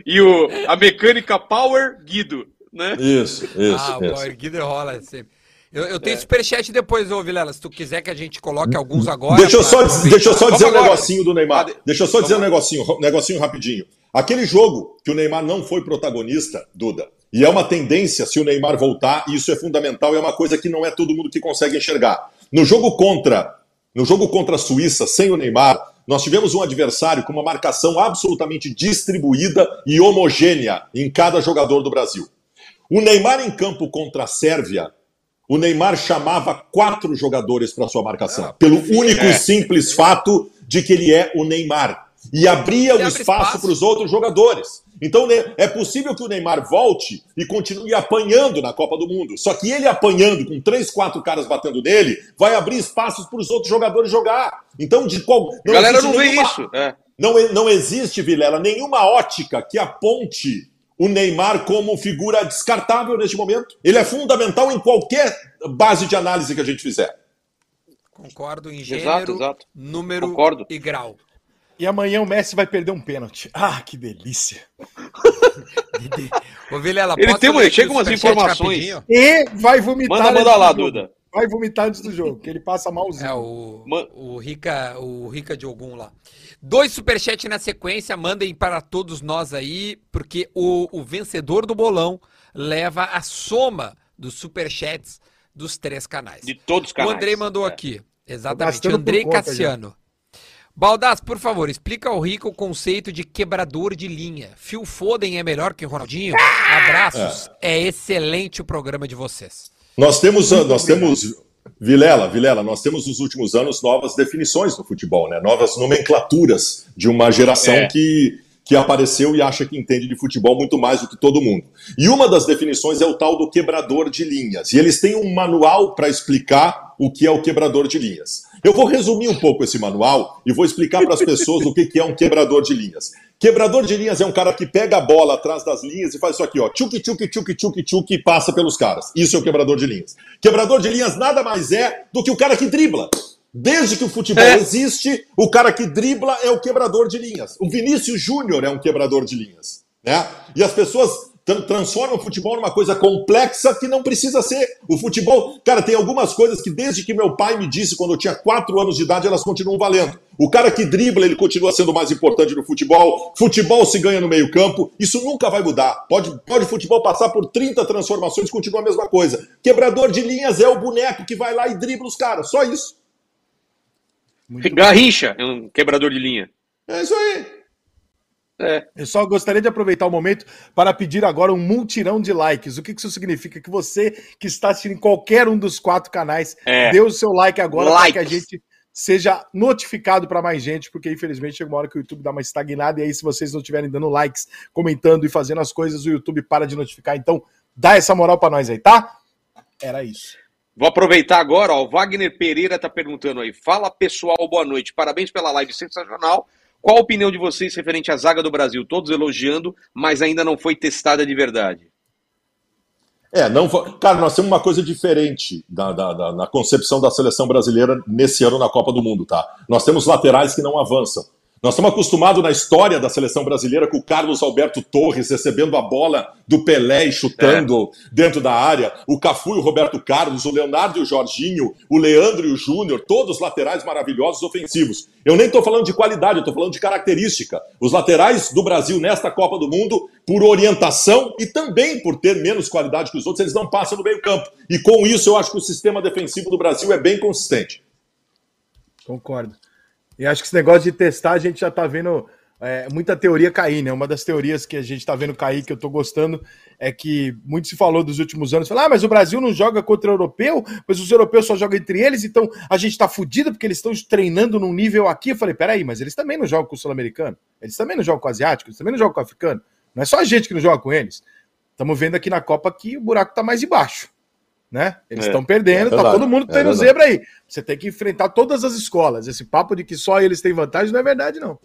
E o, a mecânica Power Guido, né? Isso, isso, Ah, isso. o Erguido rola sempre. Eu, eu tenho superchat depois, ô Vilela. Se tu quiser que a gente coloque alguns agora. Deixa eu pra só, aproveitar. deixa eu só Vamos dizer um negocinho do Neymar. De- Deixa eu só dizer um negocinho, um negocinho rapidinho. Aquele jogo que o Neymar não foi protagonista, Duda, e é uma tendência se o Neymar voltar, e isso é fundamental, é uma coisa que não é todo mundo que consegue enxergar. No jogo contra, no jogo contra a Suíça, sem o Neymar, nós tivemos um adversário com uma marcação absolutamente distribuída e homogênea em cada jogador do Brasil. O Neymar em campo contra a Sérvia, o Neymar chamava quatro jogadores para sua marcação, Ah, pelo único É. e simples fato de que ele é o Neymar. E abria o espaço para os outros jogadores. Então né, é possível que o Neymar volte e continue apanhando na Copa do Mundo. Só que ele apanhando com três, quatro caras batendo nele, vai abrir espaços para os outros jogadores jogar. Então, de qual. A galera não vê nenhuma- isso. É. não, não existe, Vilela, nenhuma ótica que aponte o Neymar como figura descartável neste momento. Ele é fundamental em qualquer base de análise que a gente fizer. Concordo em Exato, gênero, exato. número Concordo. e grau. E amanhã o Messi vai perder um pênalti. Ah, que delícia. Ô, Vilela, Ele tem chega umas informações. rapidinho? E vai vomitar. Manda, manda lá, jogo. Duda. Vai vomitar antes do jogo, que ele passa malzinho. É, o, Man- o Rica, o Rica de Ogum lá. Dois superchats na sequência, mandem para todos nós aí, porque o, o vencedor do bolão leva a soma dos superchats dos três canais. De todos os O canais. Andrei mandou É. aqui. Exatamente. Andrei conta, Cassiano. Baldaz, por favor, explica ao Rica o conceito de quebrador de linha. Phil Foden é melhor que o Ronaldinho? Abraços. É. excelente o programa de vocês. Nós temos, nós temos, Vilela, Vilela, nós temos nos últimos anos novas definições no futebol, né? novas nomenclaturas de uma geração É. que, que apareceu e acha que entende de futebol muito mais do que todo mundo. E uma das definições é o tal do quebrador de linhas. E eles têm um manual para explicar o que é o quebrador de linhas. Eu vou resumir um pouco esse manual e vou explicar para as pessoas o que é um quebrador de linhas. Quebrador de linhas é um cara que pega a bola atrás das linhas e faz isso aqui, ó. Tchuc, tchuc, tchuc, tchuc, tchuc e passa pelos caras. Isso é o quebrador de linhas. Quebrador de linhas nada mais é do que o cara que dribla. Desde que o futebol É. existe, o cara que dribla é o quebrador de linhas. O Vinícius Júnior é um quebrador de linhas. Né? E as pessoas tran- transformam o futebol numa coisa complexa que não precisa ser. O futebol, cara, tem algumas coisas que desde que meu pai me disse quando eu tinha 4 anos de idade, elas continuam valendo. O cara que dribla, ele continua sendo mais importante no futebol. Futebol se ganha no meio-campo. Isso nunca vai mudar. Pode, pode o futebol passar por 30 transformações, continua a mesma coisa. Quebrador de linhas é o boneco que vai lá e dribla os caras. Só isso. Garrincha é um quebrador de linha. É isso aí. É. Eu só gostaria de aproveitar o momento para pedir agora um multirão de likes. O que isso significa? Que você que está assistindo em qualquer um dos quatro canais, É. dê o seu like agora para que a gente seja notificado para mais gente, porque infelizmente chega uma hora que o YouTube dá uma estagnada e aí se vocês não estiverem dando likes, comentando e fazendo as coisas, o YouTube para de notificar. Então, dá essa moral para nós aí, tá? Era isso. Vou aproveitar agora, ó, o Wagner Pereira tá perguntando aí. Fala pessoal, boa noite. Parabéns pela live sensacional. Qual a opinião de vocês referente à zaga do Brasil? Todos elogiando, mas ainda não foi testada de verdade. É, não Cara, nós temos uma coisa diferente da, da- da- na concepção da seleção brasileira nesse ano na Copa do Mundo, tá? Nós temos laterais que não avançam. Nós estamos acostumados na história da seleção brasileira com o Carlos Alberto Torres recebendo a bola do Pelé e chutando dentro da área, o Cafu e o Roberto Carlos, o Leonardo e o Jorginho, o Leandro e o Júnior, todos laterais maravilhosos ofensivos. Eu nem estou falando de qualidade, eu estou falando de característica. Os laterais do Brasil nesta Copa do Mundo, por orientação e também por ter menos qualidade que os outros, eles não passam no meio-campo. E com isso, eu acho que o sistema defensivo do Brasil é bem consistente. Concordo. E acho que esse negócio de testar, a gente já tá vendo é, muita teoria cair, né? Uma das teorias que a gente tá vendo cair, que eu tô gostando, é que muito se falou dos últimos anos. Falar, ah, mas o Brasil não joga contra o europeu, mas os europeus só jogam entre eles, então a gente tá fudido porque eles estão treinando num nível aqui. Eu falei, peraí, mas eles também não jogam com o sul-americano, eles também não jogam com o asiático, eles também não jogam com o africano. Não é só a gente que não joga com eles. Estamos vendo aqui na Copa que o buraco tá mais embaixo né? Eles estão é, perdendo, é tá todo mundo tendo é zebra aí. Você tem que enfrentar todas as escolas. Esse papo de que só eles têm vantagem não é verdade, não.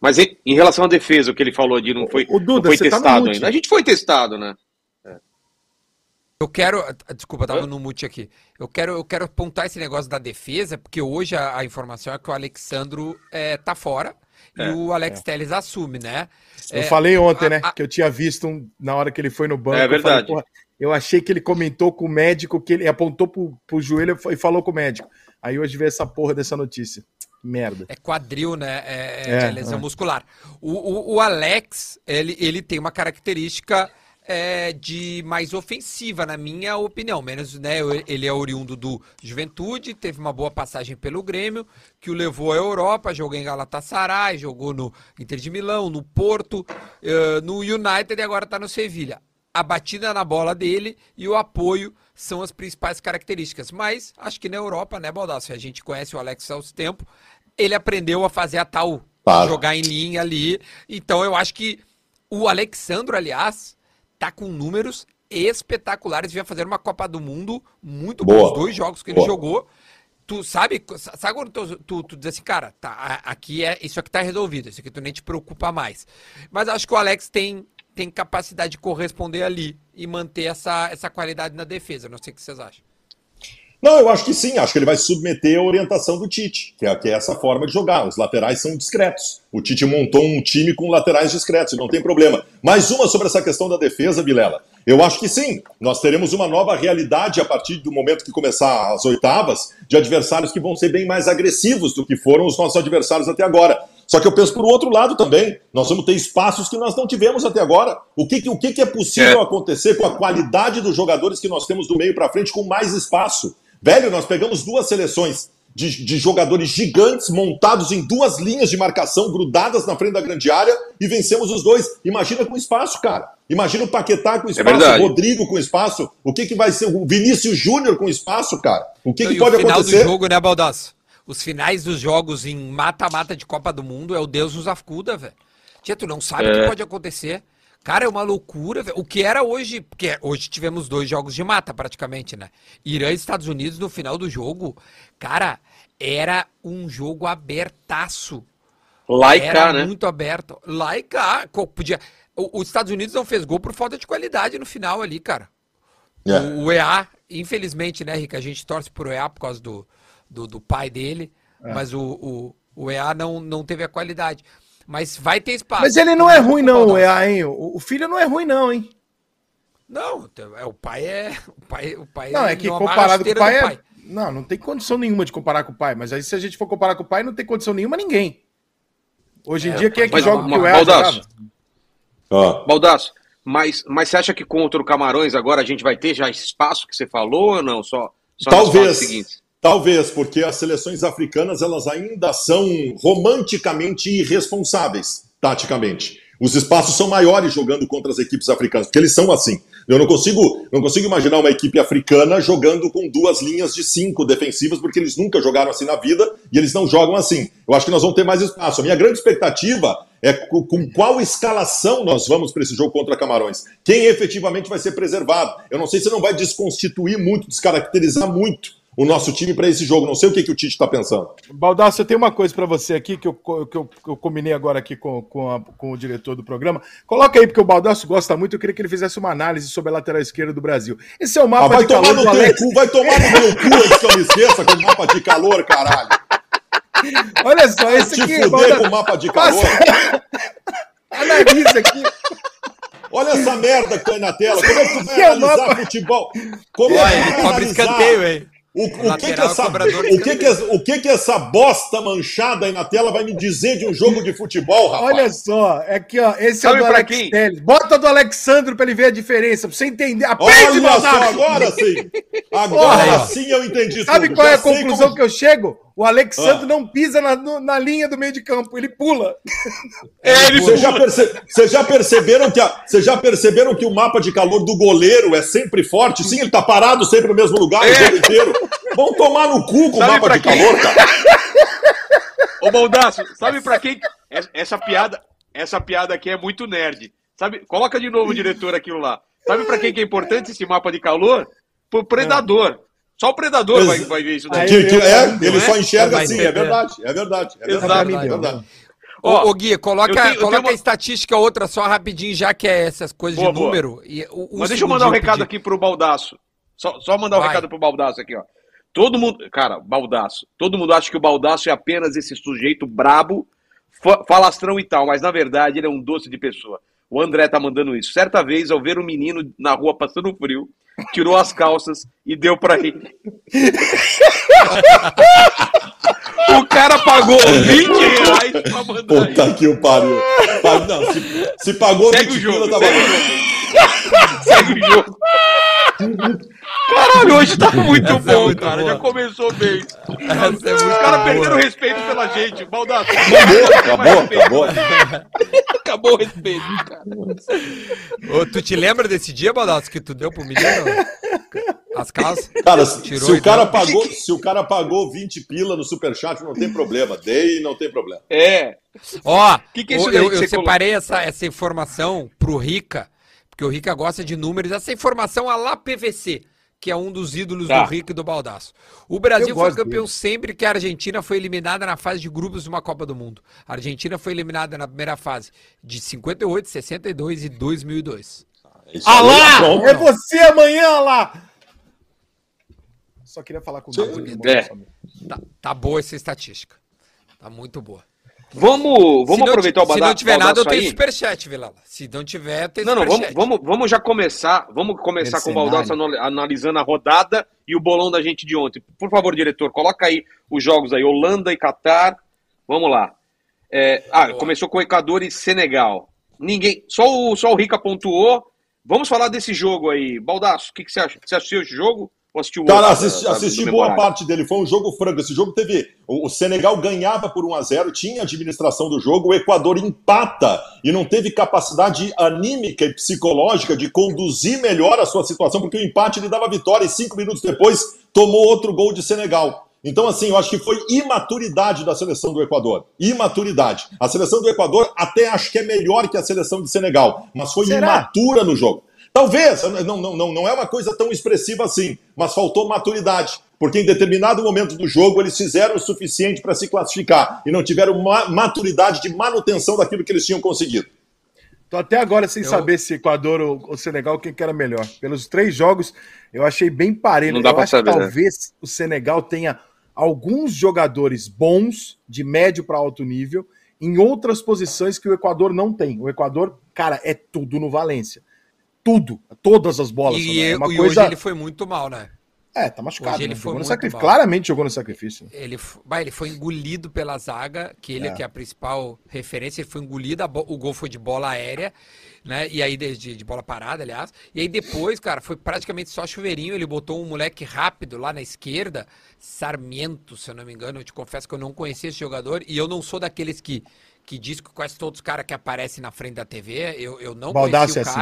Mas em, em relação à defesa, o que ele falou de não foi, o, o Duda, não foi tá testado tá ainda. A gente foi testado, né? É. Eu quero. Desculpa, tava no mute aqui. Eu quero, eu quero apontar esse negócio da defesa, porque hoje a, a informação é que o Alexandro é, tá fora e é, o Alex é. Teles assume, né? Eu falei ontem, né? A, que eu tinha visto um, na hora que ele foi no banco. É verdade. Falei, eu achei que ele comentou com o médico, que ele apontou pro, pro joelho e falou com o médico. Aí hoje veio essa porra dessa notícia. Merda. É quadril, né? É, é, é lesão é. muscular. O, o, o, Alex, ele, ele tem uma característica é, de mais ofensiva, na minha opinião. Menos, né? Ele é oriundo do Juventude, teve uma boa passagem pelo Grêmio, que o levou à Europa, jogou em Galatasaray, jogou no Inter de Milão, no Porto, uh, no United e agora está no Sevilha a batida na bola dele e o apoio são as principais características. Mas acho que na Europa, né, Baldassi? A gente conhece o Alex há uns tempo. Ele aprendeu a fazer a tal claro. jogar em linha ali. Então eu acho que o Alexandro, aliás, tá com números espetaculares. Vinha fazer uma Copa do Mundo muito boa. Dois jogos que Boa. ele jogou. Tu sabe, sabe quando tu, tu, tu, diz assim, cara, tá, aqui é, isso aqui tá resolvido, isso aqui tu nem te preocupa mais. Mas acho que o Alex tem tem capacidade de corresponder ali e manter essa, essa qualidade na defesa. Não sei o que vocês acham. Não, eu acho que sim. Acho que ele vai submeter a orientação do Tite, que é, que é essa forma de jogar. Os laterais são discretos. O Tite montou um time com laterais discretos, não tem problema. Mais uma sobre essa questão da defesa, Vilela. Eu acho que sim. Nós teremos uma nova realidade a partir do momento que começar as oitavas, de adversários que vão ser bem mais agressivos do que foram os nossos adversários até agora. Só que eu penso por outro lado também. Nós vamos ter espaços que nós não tivemos até agora. O que, o que é possível é. acontecer com a qualidade dos jogadores que nós temos do meio para frente com mais espaço? Velho, nós pegamos duas seleções de, de, jogadores gigantes montados em duas linhas de marcação grudadas na frente da grande área e vencemos os dois. Imagina com espaço, cara. Imagina o Paquetá com é espaço, é o Rodrigo com espaço. O que, que vai ser? O Vinícius Júnior com espaço, cara. O que, então, que pode acontecer? No final do jogo, né, Baldasso? Os finais dos jogos em mata-mata de Copa do Mundo é o Deus nos acuda, velho. Tia, tu não sabe o que é. pode acontecer. Cara, é uma loucura, velho. O que era hoje, porque hoje tivemos dois jogos de mata praticamente, né? Irã e Estados Unidos no final do jogo, cara, era um jogo abertaço. Laica, era né? muito aberto. Laica, podia. O, os Estados Unidos não fez gol por falta de qualidade no final ali, cara. Yeah. É. O, o EA, infelizmente, né, Rica, a gente torce pro EA por causa do, do, do pai dele, é. mas o, o, o EA não, não teve a qualidade. Mas vai ter espaço. Mas ele não é ruim, não, o EA, hein? O, o filho não é ruim, não, hein? Não, é, o pai é. O pai, o pai não, é que comparado com o pai, é... pai, Não, não tem condição nenhuma de comparar com o pai. Mas aí, se a gente for comparar com o pai, não tem condição nenhuma ninguém. Hoje em é, dia, quem é que joga o que o EA Baldaço. Ah. Baldaço, mas, mas você acha que contra o Camarões agora a gente vai ter já espaço que você falou ou não? Só, só Talvez. Talvez, porque as seleções africanas elas ainda são romanticamente irresponsáveis, taticamente. Os espaços são maiores jogando contra as equipes africanas, porque eles são assim. Eu não consigo, não consigo imaginar uma equipe africana jogando com duas linhas de cinco defensivas, porque eles nunca jogaram assim na vida e eles não jogam assim. Eu acho que nós vamos ter mais espaço. A minha grande expectativa é com, qual escalação nós vamos para esse jogo contra Camarões. Quem efetivamente vai ser preservado. Eu não sei se não vai desconstituir muito, descaracterizar muito o nosso time para esse jogo. Não sei o que, que o Tite está pensando. Baldasso, eu tenho uma coisa para você aqui que eu, que eu, que eu combinei agora aqui com, com, a, com, o diretor do programa. Coloca aí, porque o Baldasso gosta muito. Eu queria que ele fizesse uma análise sobre a lateral esquerda do Brasil. Esse é o mapa ah, vai de tomar calor no do Alex. Cu, vai tomar no meu cu antes que eu me esqueça com o mapa de calor, caralho. Olha só, esse Te aqui. fuder Baldasso, com o mapa de calor. Analisa aqui. Olha essa merda que tá aí na tela. Como é que tu vai Que é analisar mapa? futebol? Como é Olha, que tu vai cobra analisar escanteio, hein? O, o, que, que, essa, o, que, que, o que que essa bosta manchada aí na tela vai me dizer de um jogo de futebol, rapaz? Olha só, é aqui, ó. Esse Sabe é o do Alex quem? Telles. Bota do Alexandro pra ele ver a diferença, pra você entender. Aprende, Olha só, agora sim. Agora sim eu entendi Sabe tudo. qual é Já a sei conclusão como- que eu chego? O Alexandro Ah. não pisa na, no- na linha do meio de campo, ele pula. É, ele Vocês já, perce- vocês já perceberam que a- vocês já perceberam que o mapa de calor do goleiro é sempre forte? Sim, ele tá parado sempre no mesmo lugar o É. jogo inteiro. Vão tomar no cu com o mapa pra de quem? calor, cara. Ô, Baldaço, sabe pra quem. Essa- piada, essa piada aqui é muito nerd. Sabe? Coloca de novo o diretor aquilo lá. Sabe pra quem que é importante esse mapa de calor? Pro predador. Só o predador vai, vai ver isso daí. Aí- Que- que- é, ele é? só enxerga assim, entender. é verdade, é verdade. É verdade, é verdade. Ô, ô, Gui, coloca, eu tenho- coloca uma- a estatística outra só rapidinho, já que é essas coisas Boa, de boa. número. E, o- Mas deixa eu mandar um recado pedir. aqui pro Baldaço. Só, só mandar um Vai. recado pro Baldaço aqui, ó. Todo mundo. Cara, Baldaço. Todo mundo acha que o Baldaço é apenas esse sujeito brabo, fa- falastrão e tal, mas na verdade ele é um doce de pessoa. O André tá mandando isso. Certa vez, ao ver um menino na rua passando frio, tirou as calças e deu pra ele. o cara pagou 20 reais pra mandar Puta isso. que o pariu. Pa- Não, se, se pagou Segue o 20 jogo. pila, tá segue o jogo. Segue o jogo. Caralho, hoje tá muito Essa é bom, muito cara. boa. Já começou bem. Essa é Os caras perderam o respeito pela gente. Baldaço. Acabou, acabou, acabou. Acabou o respeito, cara. Ô, tu te lembra desse dia, Baldasso, que tu deu pro menino? As calças? Cara, se, Tirou se o cara deu. pagou, se o cara pagou 20 pila no superchat, não tem problema. Dei e não tem problema. É. Ó, Que que é eu, que eu separei essa, essa informação pro Rica, porque o Rica gosta de números. Essa informação a lá PVC, que é um dos ídolos Tá. do Rica e do Baldaço. O Brasil Eu foi campeão dele. sempre que a Argentina foi eliminada na fase de grupos de uma Copa do Mundo. A Argentina foi eliminada na primeira fase de 58, 62 e 2002. Isso Ah aí, lá! pronto. É você amanhã lá! Só queria falar com o Deus. É. Tá, tá boa essa estatística. Tá muito boa. Vamos, Se vamos não aproveitar ti- o Baldaço. Se não tiver nada, eu tenho aí. superchat, Vilela. Se não tiver, tenho Não, não, vamos, superchat. vamos, vamos já começar. Vamos começar com o anal- analisando a rodada e o bolão da gente de ontem. Por favor, diretor, coloca aí os jogos aí. Holanda e Catar. Vamos lá. É, ah, Boa. começou com Equador e Senegal. Ninguém. Só o, só o Rica pontuou. Vamos falar desse jogo aí. Baldaço, o que, que você acha? Você assistiu esse jogo? Ou assistiu o Cara, outro, assisti, da- da- assisti boa parte dele. Foi um jogo franco. Esse jogo teve. O, o Senegal ganhava por 1 a 0 tinha administração do jogo. O Equador empata e não teve capacidade anímica e psicológica de conduzir melhor a sua situação, porque o empate lhe dava vitória e cinco minutos depois tomou outro gol de Senegal. Então, assim, eu acho que foi imaturidade da seleção do Equador. Imaturidade. A seleção do Equador até acho que é melhor que a seleção de Senegal, mas foi Será? imatura no jogo. Talvez, não, não, não, não é uma coisa tão expressiva assim, mas faltou maturidade. Porque em determinado momento do jogo eles fizeram o suficiente para se classificar e não tiveram ma- maturidade de manutenção daquilo que eles tinham conseguido. Tô até agora sem Eu- saber se Equador ou, ou Senegal quem que era melhor. Pelos três jogos, eu achei bem parelho. Não dá acho saber, que né? talvez o Senegal tenha alguns jogadores bons, de médio para alto nível, em outras posições que o Equador não tem. O Equador, cara, é tudo no Valência. Tudo. Todas as bolas. E, é e uma hoje coisa. ele foi muito mal, né? É, tá machucado. hoje ele né? foi Jogou sacrifício. Claramente jogou no sacrifício. Ele, f- bah, ele foi engolido pela zaga, que ele É. que é a principal referência, ele foi engolido, bo- o gol foi de bola aérea, né? E aí de, de- bola parada, aliás. E aí depois, cara, foi praticamente só chuveirinho. Ele botou um moleque rápido lá na esquerda, Sarmiento, se eu não me engano. Eu te confesso que eu não conhecia esse jogador e eu não sou daqueles que que diz que quase todos os caras que aparecem na frente da TV, eu, eu não Baldassi conheci o é assim.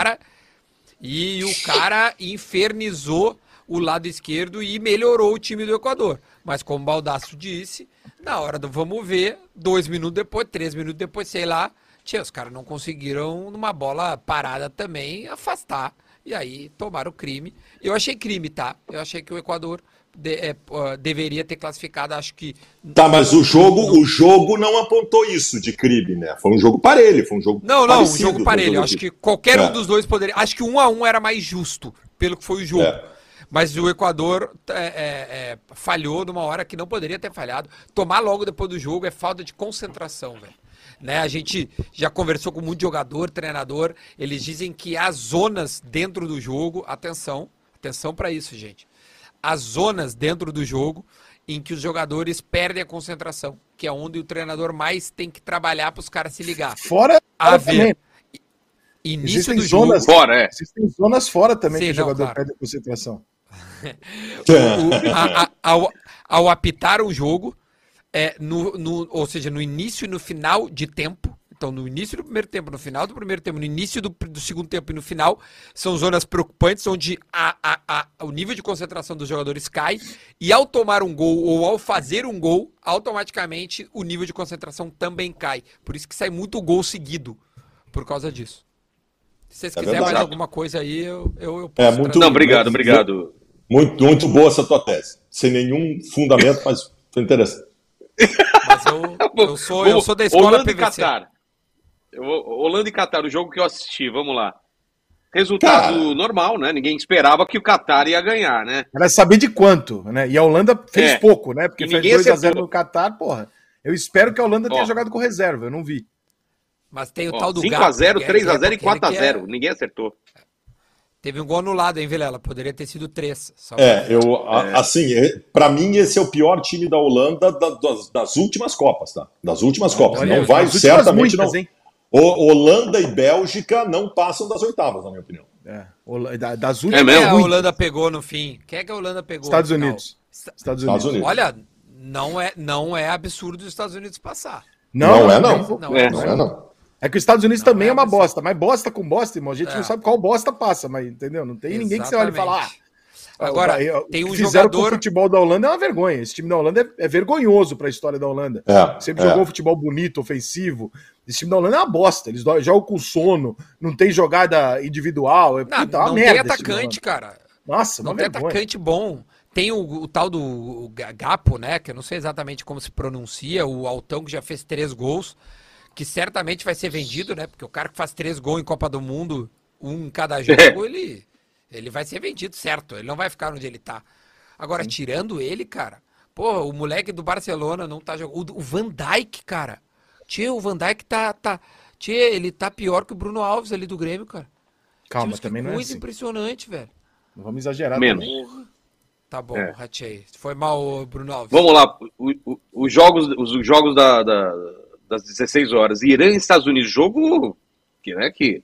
E o cara infernizou o lado esquerdo e melhorou o time do Equador. Mas como o Baldasso disse, na hora do vamos ver, dois minutos depois, três minutos depois, sei lá, tia, os caras não conseguiram, numa bola parada também, afastar. E aí tomaram o crime. Eu achei crime, tá? Eu achei que o Equador de- é, ah, deveria ter classificado, acho que. Tá, mas o jogo, o jogo não apontou isso de crime, né? Foi um jogo parelho, foi um jogo Não, não, um jogo parelho. Acho que qualquer É. um dos dois poderia. Acho que um a um era mais justo, pelo que foi o jogo. É. Mas o Equador é, é, é, falhou numa hora que não poderia ter falhado. Tomar logo depois do jogo é falta de concentração, velho. Né? A gente já conversou com muito jogador, treinador. Eles dizem que há zonas dentro do jogo. Atenção, atenção para isso, gente. Há zonas dentro do jogo em que os jogadores perdem a concentração, que é onde o treinador mais tem que trabalhar para os caras se ligar. Fora A ver. Início Existem do zonas, jogo. Fora, é. existem zonas fora também Sim, que o não, jogador claro. perde a concentração. o- a- a- ao, ao apitar um jogo, é, no, no- ou seja, no início e no final de tempo, então no início do primeiro tempo, no final do primeiro tempo, no início do, do segundo tempo e no final, são zonas preocupantes onde a- a- a- o nível de concentração dos jogadores cai e ao tomar um gol ou ao fazer um gol, automaticamente o nível de concentração também cai. Por isso que sai muito gol seguido, por causa disso. Se vocês É quiserem mais verdade. alguma coisa aí, eu, eu, eu É, posso muito- trazer. Não, obrigado, obrigado. Muito, muito boa essa tua tese. Sem nenhum fundamento, mas foi interessante. Mas eu, eu sou, eu sou da escola Holanda e PVC. Catar. Holanda e Catar, o jogo que eu assisti, vamos lá. Resultado Cara. normal, né? Ninguém esperava que o Catar ia ganhar, né? Era saber de quanto, né? E a Holanda fez É. pouco, né? Porque fez ninguém 2x0 acertou. no Catar, porra. Eu espero que a Holanda tenha Ó. jogado com reserva, eu não vi. Mas tem o Ó, tal do 5x0, Gapo, que é- 3x0 e que é- que é- 4x0. Ninguém acertou. Teve um gol anulado, hein, Vilela? Poderia ter sido 3. É, eu, a- assim, é, pra mim esse é o pior time da Holanda da- das, das últimas Copas, tá? Das últimas Copas. Olha, não vai, certamente muitas, não. hein? O- Holanda e Bélgica não passam das oitavas, na minha opinião. É, das É últimas. mesmo? Quem a. Holanda pegou no fim? Quem é que a Holanda pegou? Estados no final? Unidos. Esta- Estados Estados Unidos. Unidos. Olha, não é, não é absurdo os Estados Unidos passar. Não é, não. Não É. é, Não é, não. É que os Estados Unidos Não, também é é uma bosta, mas bosta com bosta, irmão. A gente É. não sabe qual bosta passa, mas entendeu? Não tem ninguém que você olhe e fala. Ah, Exatamente. Agora, o- o tem um que fizeram com jogador- o futebol da Holanda é uma vergonha. Esse time da Holanda é, é vergonhoso pra história da Holanda. É, Sempre é. jogou futebol bonito, ofensivo. Esse time da Holanda é uma bosta. Eles jogam com sono, não tem jogada individual. É, Não, puta, é uma não merda tem atacante, cara. Nossa, Não uma tem vergonha. atacante bom. Tem o, o tal do Ga- Gapo, né? Que eu não sei exatamente como se pronuncia, o Altão que já fez três gols, que certamente vai ser vendido, né? Porque o cara que faz três gols em Copa do Mundo, um em cada jogo, ele, ele vai ser vendido, certo. Ele não vai ficar onde ele tá. Agora, tirando ele, cara, porra, o moleque do Barcelona não tá jogando. O, o Van Dijk, cara. Tia, o Van Dijk tá. tá tia, ele tá pior que o Bruno Alves ali do Grêmio, cara. Calma, também não é coisa assim. impressionante, velho. Não vamos exagerar. Menos. também. Tá bom, É. Foi mal, Bruno Alves. Vamos lá, o- o- os jogos, os jogos da, da- das 16 horas. Irã e Estados Unidos, jogo que, né, que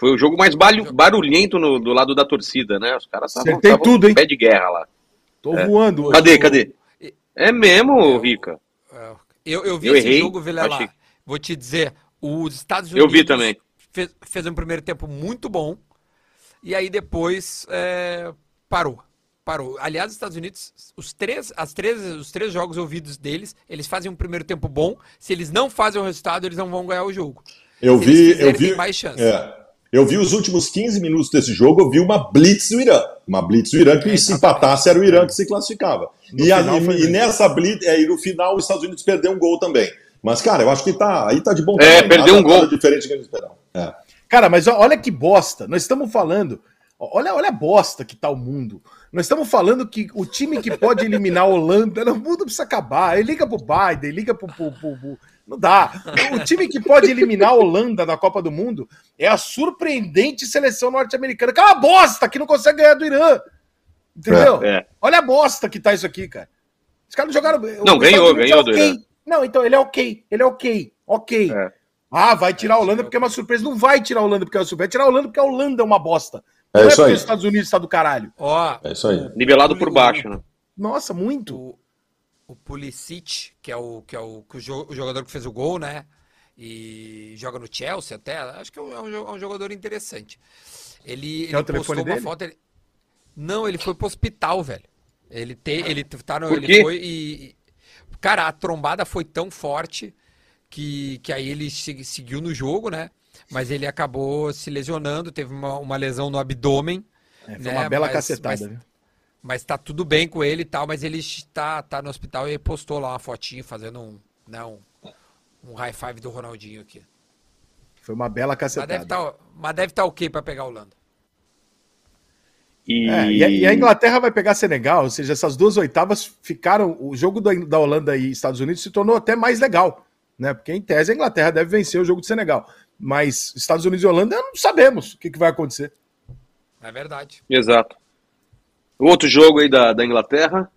foi o jogo mais barulhento no- do lado da torcida, né? Os caras estavam tudo, hein? pé de guerra lá. Tô voando hoje. Cadê, cadê? É mesmo, Rica? É, Eu, eu vi Eu esse errei, jogo, Vilela. achei- Vou te dizer, os Estados Eu Unidos vi também. Fez, fez um primeiro tempo muito bom e aí depois é, parou. Parou. Aliás, os Estados Unidos, os três, as três, os três jogos ouvidos deles, eles fazem um primeiro tempo bom. Se eles não fazem o resultado, eles não vão ganhar o jogo. Eu Se eles vi, eu vi, tem mais chance. é, eu vi os últimos 15 minutos desse jogo, eu vi uma blitz do Irã. Uma blitz do Irã que É, se empatasse era o Irã que se classificava. No E, e nessa blitz, é, e no final os Estados Unidos perdeu um gol também. Mas, cara, eu acho que tá, aí tá de bom É, tamanho, perdeu um gol. diferente do que eles esperavam. É. Cara, mas olha que bosta. Nós estamos falando. Olha, olha a bosta que tá o mundo. Nós estamos falando que o time que pode eliminar a Holanda, não, o mundo precisa acabar. Ele liga pro Biden, liga pro, pro- pro- pro- Não dá. O time que pode eliminar a Holanda da Copa do Mundo é a surpreendente seleção norte-americana, que é uma bosta que não consegue ganhar do Irã. Entendeu? É. Olha a bosta que tá isso aqui, cara. Os caras não jogaram. Não, ganhou, Unidos ganhou é do ok. Irã. Não, então ele é ok. Ele é ok. Ok. É. Ah, vai tirar a Holanda porque é uma surpresa. Não vai tirar a Holanda porque é uma surpresa. Vai tirar a Holanda porque a Holanda é uma bosta. É não isso porque aí. os Estados Unidos está do caralho. Ó, É isso aí. Nivelado por baixo, né? Nossa, muito. O, Pulisic, que é o que é o, que o jo- o jogador que fez o gol, né? E joga no Chelsea até. Acho que é um, é um é jogador interessante. Ele, Quer o ele telefone dele? foto. ele- Não, ele foi pro hospital, velho. Ele te, ele tá no, ele foi e cara, a trombada foi tão forte que, que aí ele se- seguiu no jogo, né? Mas ele acabou se lesionando, teve uma, uma lesão no abdômen. É, foi né, uma bela mas- cacetada, mas- viu? Mas tá tudo bem com ele e tal, mas ele tá, tá no hospital e postou lá uma fotinho fazendo um, né, um, um high five do Ronaldinho aqui. Foi uma bela Mas cacetada. deve tá, mas deve tá ok pra pegar a Holanda. E... É, e, a, Inglaterra vai pegar Senegal, ou seja, essas duas oitavas ficaram. O jogo da, da Holanda e Estados Unidos se tornou até mais legal, né? Porque em tese a Inglaterra deve vencer o jogo de Senegal. Mas Estados Unidos e Holanda não sabemos o que, que vai acontecer. É verdade. Exato. O outro jogo aí da, da Inglaterra.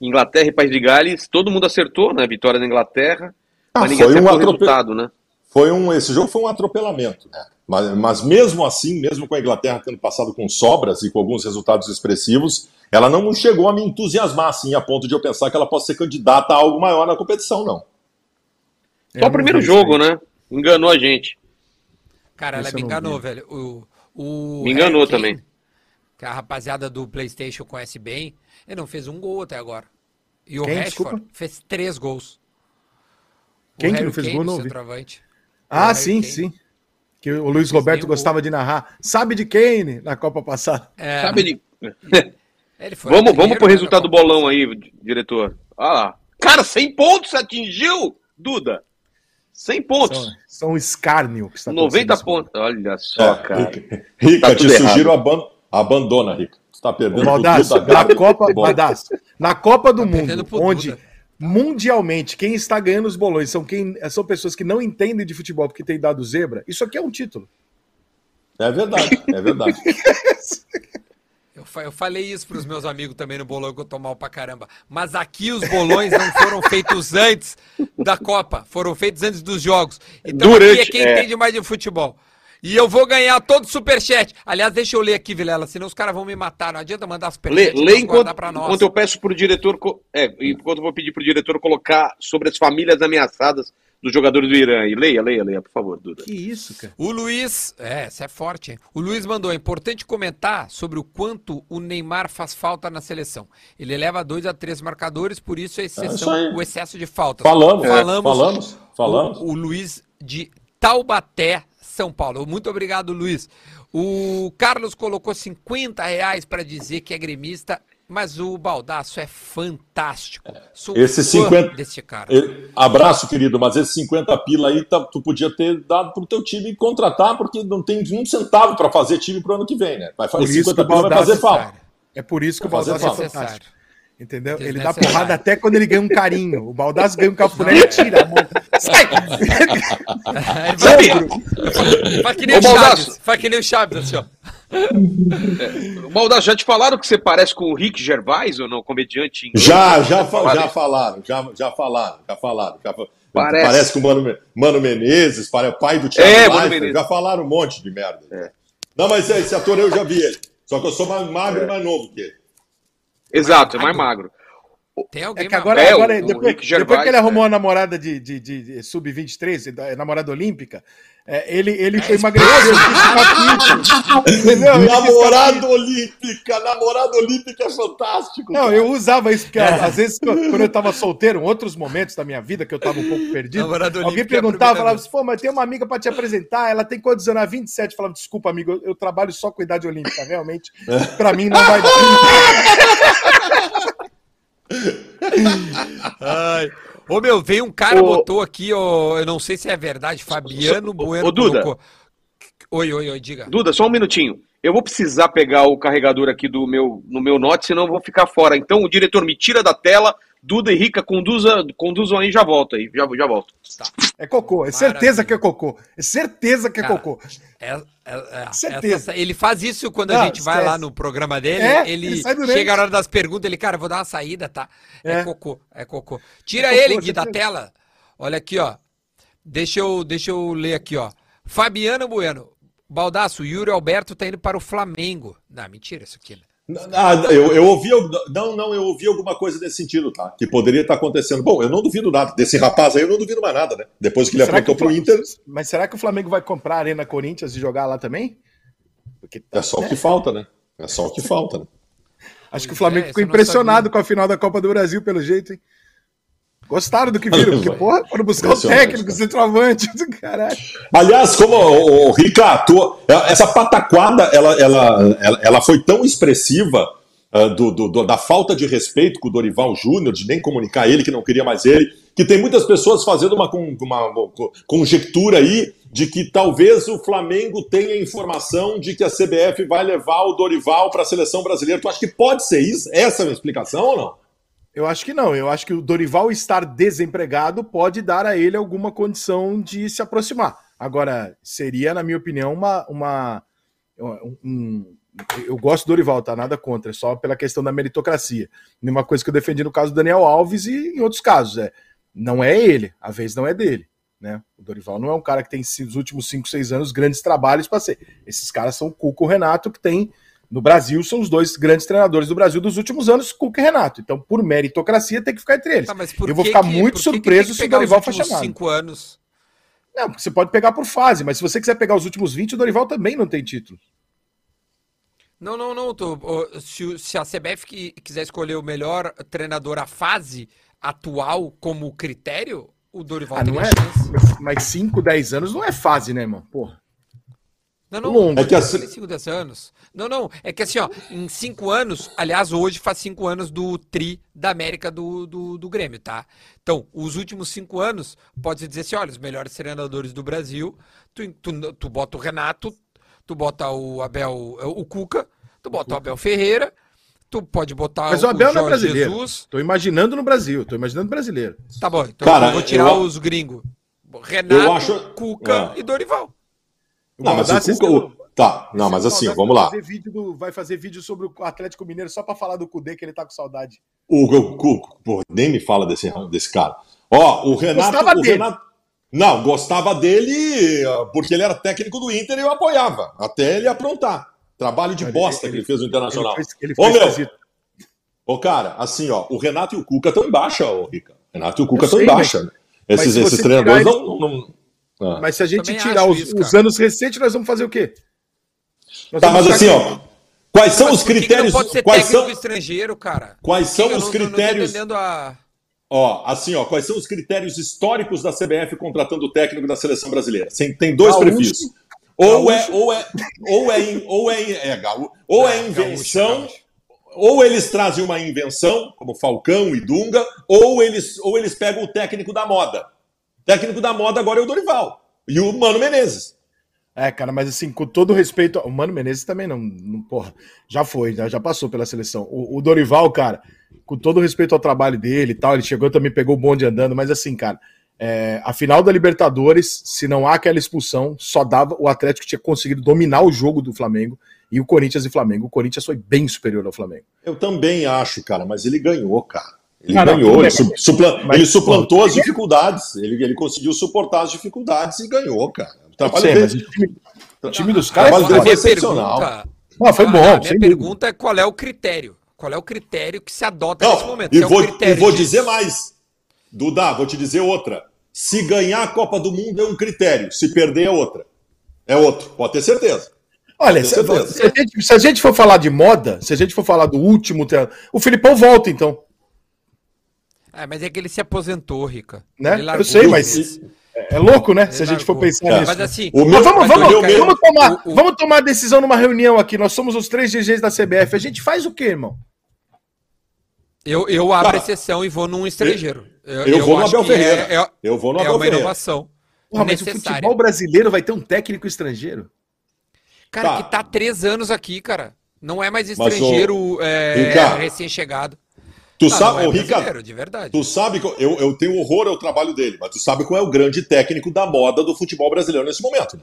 Inglaterra e País de Gales, todo mundo acertou, né? Vitória da Inglaterra. Ah, mas ninguém foi um acertou o atrope- resultado, né? Foi um, esse jogo foi um atropelamento, né? Mas, mas mesmo assim, mesmo com a Inglaterra tendo passado com sobras e com alguns resultados expressivos, ela não chegou a me entusiasmar assim, a ponto de eu pensar que ela possa ser candidata a algo maior na competição, não. Eu Só o primeiro isso jogo, aí. né? Enganou a gente. Cara, ela me enganou, vi. velho. O, o Me enganou Kane, também. Que a rapaziada do PlayStation conhece bem. Ele não fez um gol até agora. E o Quem? Rashford Desculpa? fez três gols. O Quem que não fez Kane, gol? Não o centroavante. Ah, sim, Kane. sim. Que o Luiz Roberto gostava de narrar. Sabe de Kane na Copa passada? É, Sabe de... ele foi Vamos, vamos pro resultado do bolão aí, diretor. Olha lá. Cara, 100 pontos atingiu, Duda. 100 pontos. São, são escárnio que está 90 acontecendo pontos. Olha só, É, cara. Rica, Rica, Tá te sugiro aban abandona, Rica. Você está perdendo pro Duda na. Copa, na Copa do Tá Mundo, onde Duda. mundialmente quem está ganhando os bolões são, quem, são pessoas que não entendem de futebol porque tem dado zebra, isso aqui é um título. É verdade, é verdade. Eu, fa- eu falei isso pros meus amigos também no bolão que eu tô mal pra caramba. Mas aqui os bolões não foram feitos antes da Copa, foram feitos antes dos jogos. Então Durante, aqui é quem é. entende mais de futebol. E eu vou ganhar todo o superchat. Aliás, deixa eu ler aqui, Vilela, senão os caras vão me matar. Não adianta mandar Lê, superchat lê não enquanto, guardar pra nós. enquanto eu peço pro diretor. É, enquanto eu vou pedir pro diretor colocar sobre as famílias ameaçadas dos jogadores do Irã. E leia, leia, leia, por favor, Duda. Que isso, cara? O Luiz, é, essa é forte, hein? O Luiz mandou, é importante comentar sobre o quanto o Neymar faz falta na seleção. Ele leva dois a três marcadores, por isso a isso exceção, aí. o excesso de faltas. Falamos, é, falamos, falamos, falamos. O, o Luiz de Taubaté, São Paulo. Muito obrigado, Luiz. O Carlos colocou 50 reais para dizer que é gremista, mas o Baldaço é fantástico. Sou Esse fã 50 desse cara. Abraço, querido, mas esse 50 pila aí tá- tu podia ter dado pro teu time contratar, porque não tem um centavo para fazer time pro ano que vem, né? Vai fazer isso que 50 o pila vai fazer falta. É por isso que o Vai fazer Baldasso é falta. fantástico. Entendeu? Ele dá Desnecessário. porrada até quando ele ganha um carinho. O Baldasso ganha um cafuné e tira a mão. Sai! Vai, faz que nem o Baldasso. Chaves. Faz que nem o Chaves, assim, ó. Baldasso, já te falaram que você parece com o Rick Gervais ou não? Comediante inglês? Já, já, fa- Falaram já falaram, já, já falaram, já falaram. Já fa- Parece. Parece com o Mano, Mano Menezes, pare- pai do Thiago É, Mano Leifert, Menezes. já falaram um monte de merda. É. Não, mas esse ator eu já vi ele. Só que eu sou mais magro e mais novo que ele. Exato, é mais magro. Tem alguém É que agora, É, agora o- depois, Gervais, depois que ele arrumou né? a namorada de, de, de- de sub-23, da- namorada olímpica, é, ele, ele É, emagreceu. quis ficar Namorada olímpica, namorada olímpica é fantástico. Não, cara. eu usava isso, porque às vezes, quando eu tava solteiro, em outros momentos da minha vida, que eu tava um pouco perdido, alguém é perguntava, falava assim, pô, mas tem uma amiga pra te apresentar, ela tem quantos anos? Ah, 27. Eu falava, desculpa, amigo, eu, eu trabalho só com idade olímpica, realmente, pra mim não vai dar. Ai. Ô meu, veio um cara, Ô- botou aqui, ó, eu não sei se é verdade, Fabiano Ô, Bueno ô, Duda. colocou. Oi, oi, oi, diga. Duda, só um minutinho. Eu vou precisar pegar o carregador aqui do meu, no meu Note, senão eu vou ficar fora. Então, o diretor me tira da tela. Duda e Rica, conduza, conduzam aí, já volto aí. Já, já volto. É cocô, é certeza que é cocô. É certeza que é Cara, cocô. É, é- é- Certeza. essa- ele faz isso quando Não, a gente vai esquece. lá no programa dele. É, ele ele chega a hora das perguntas, ele, cara, vou dar uma saída, tá? É, É. cocô, é cocô. Tira É cocô, ele, Gui, da tela. Olha aqui, ó. Deixa eu, deixa eu ler aqui, ó. Fabiano Bueno. Baldaço, o Yuri Alberto tá indo para o Flamengo. Não, mentira isso aqui, né? Ah, eu, eu ouvi, não, não, eu ouvi alguma coisa nesse sentido, tá? Que poderia estar acontecendo. Bom, eu não duvido nada. Desse rapaz aí, eu não duvido mais nada, né? Depois que ele Será que aprontou o pro Inter, Mas será que o Flamengo vai comprar a Arena Corinthians e jogar lá também? Porque é só o que falta, né? É só o que falta, né? Acho que o Flamengo é, ficou impressionado com a final da Copa do Brasil, pelo jeito, hein? Gostaram do que viram, porque, porra, foram buscar o técnico, o centroavante, do caralho. Aliás, como o, o Rica atua, essa pataquada, ela, ela, ela, ela foi tão expressiva ah, do, do- da falta de respeito com o Dorival Júnior, de nem comunicar ele que não queria mais ele, que tem muitas pessoas fazendo uma, con- uma conjectura aí de que talvez o Flamengo tenha informação de que a CBF vai levar o Dorival para a seleção brasileira. Tu acha que pode ser isso? Essa é a explicação ou não? Eu acho que não. Eu acho que o Dorival estar desempregado pode dar a ele alguma condição de se aproximar. Agora, seria, na minha opinião, uma. uma um, eu gosto do Dorival, tá? Nada contra, é só pela questão da meritocracia. Uma coisa que eu defendi no caso do Daniel Alves e em outros casos. É, não é ele, a vez não é dele. Né? O Dorival não é um cara que tem nos últimos 5, 6 anos grandes trabalhos para ser. Esses caras são o Cuco o Renato, que tem no Brasil, são os dois grandes treinadores do Brasil dos últimos anos, Cuca e Renato. Então, por meritocracia, tem que ficar entre eles. Tá, eu vou ficar que, muito surpreso que que se o Dorival for chamado. cinco anos? Não, porque você pode pegar por fase, mas se você quiser pegar os últimos 20, o Dorival também não tem título. Não, não, não. Tô, se, se a CBF quiser escolher o melhor treinador à fase atual como critério, o Dorival ah, tem é, chance. Mas 5, 10 anos não é fase, né, irmão? Porra. Não, não, Longo. É que assim... 5, 10 anos. Não, não, é que assim, ó, em 5 anos, aliás, hoje faz 5 anos do tri da América do, do, do Grêmio, tá? Então, os últimos 5 anos, pode dizer assim, olha, os melhores treinadores do Brasil, tu, tu, tu bota o Renato, tu bota o Abel, o Cuca, tu bota o Abel Ferreira, tu pode botar Mas o, Abel o Jorge não é brasileiro. Jesus. Tô imaginando no Brasil, tô imaginando brasileiro. Tá bom, então Cara, eu vou tirar eu... os gringos. Renato, acho... Cuca é. e Dorival. Não, mas o Cuca. Tá, não, mas assim, vamos lá. Fazer do, vai fazer vídeo sobre o Atlético Mineiro só para falar do Cudê, que ele tá com saudade. O Cuca, nem me fala desse, desse cara. Ó, o Renato. Gostava o dele. Renato, não, gostava dele porque ele era técnico do Inter e eu apoiava, até ele aprontar. Trabalho de bosta ele, que ele fez no Internacional. Ele fez, ele fez ô, meu, ô, cara, assim, ó, o Renato e o Cuca estão em baixa, ô, Rica. Renato e o Cuca estão em baixa. Né? Esses, esses treinadores não, não, ah. Mas se a gente tirar os, isso, os, anos recentes, nós vamos fazer o quê? Nós tá, mas assim, ó. Quais são mas os critérios? pode ser quais são estrangeiro, cara? Quais são os não, critérios? Não, a... Ó, assim, ó, quais são os critérios históricos da CBF contratando o técnico da seleção brasileira? Tem dois ah, perfis. Ou é, ou é, ou é, ou é, é, ou é invenção, ou eles trazem uma invenção, como Falcão e Dunga, ou eles, ou eles pegam o técnico da moda. Técnico da moda agora é o Dorival. E o Mano Menezes. É, cara, mas assim, com todo respeito. O Mano Menezes também não. não porra, já foi, já, já passou pela seleção. O, o, Dorival, cara, com todo respeito ao trabalho dele e tal, ele chegou também, pegou o bonde andando, mas assim, cara, é, a final da Libertadores, se não há aquela expulsão, só dava. O Atlético tinha conseguido dominar o jogo do Flamengo e o Corinthians e Flamengo. O Corinthians foi bem superior ao Flamengo. Eu também acho, cara, mas ele ganhou, cara. Ele ganhou, ele, supla, mas, ele suplantou as dificuldades, ele, ele conseguiu suportar as dificuldades e ganhou, cara. O trabalho sei, o time, o time dos caras foi excepcional. Pergunta, ah, foi bom. A minha pergunta é qual é o critério? Qual é o critério que se adota Não, nesse momento? E vou, é vou dizer mais. Duda, vou te dizer outra. Se ganhar a Copa do Mundo é um critério, se perder é outra. É outro, pode ter certeza. Olha, se, se, a gente, se, a gente, for falar de moda, se a gente for falar do último, o Filipão volta então. É, mas é que ele se aposentou, Rica. Né? Eu sei, mas é, é louco, né? Ele se a gente largou. for pensar é. nisso. Mas assim, o meu, vamos, vamos, vamos, tomar, o, o... vamos tomar decisão numa reunião aqui. Nós somos os três GGs da CBF. A gente faz o quê, irmão? Eu, eu abro Cara, exceção e vou num estrangeiro. Eu, eu, eu vou no Abel Ferreira. É, é, eu vou no Abel é uma Ferreira. inovação. Porra, mas o futebol brasileiro vai ter um técnico estrangeiro? Cara, tá. que tá três anos aqui, cara. Não é mais estrangeiro o... é, recém-chegado. Tu não, sabe, não é Ricardo, de verdade. Tu sabe que eu, eu tenho horror ao trabalho dele, mas tu sabe qual é o grande técnico da moda do futebol brasileiro nesse momento, né?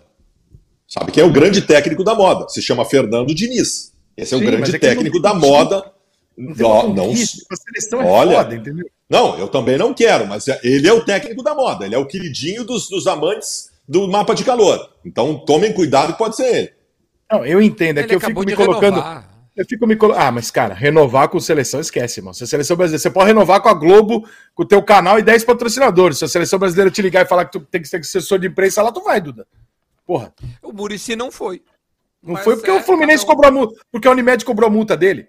Sabe quem é o grande técnico da moda? Se chama Fernando Diniz. Esse é o Sim, grande é técnico da moda. Não, não, seleção é olha, foda, entendeu? Não, eu também não quero, mas é, ele é o técnico da moda. Ele é o queridinho dos, dos amantes do mapa de calor. Então tomem cuidado que pode ser ele. Não, eu entendo, é ele que eu fico me colocando. Renovar. Eu fico me colocando. Ah, mas, cara, renovar com seleção, esquece, irmão. Se a seleção brasileira. Você pode renovar com a Globo, com o teu canal e 10 patrocinadores. Se a seleção brasileira te ligar e falar que tu tem que ser assessor de imprensa lá, tu vai, Duda. Porra. O Murici não foi. Não foi porque é, o Fluminense cobrou a multa. Porque a Unimed cobrou a multa dele.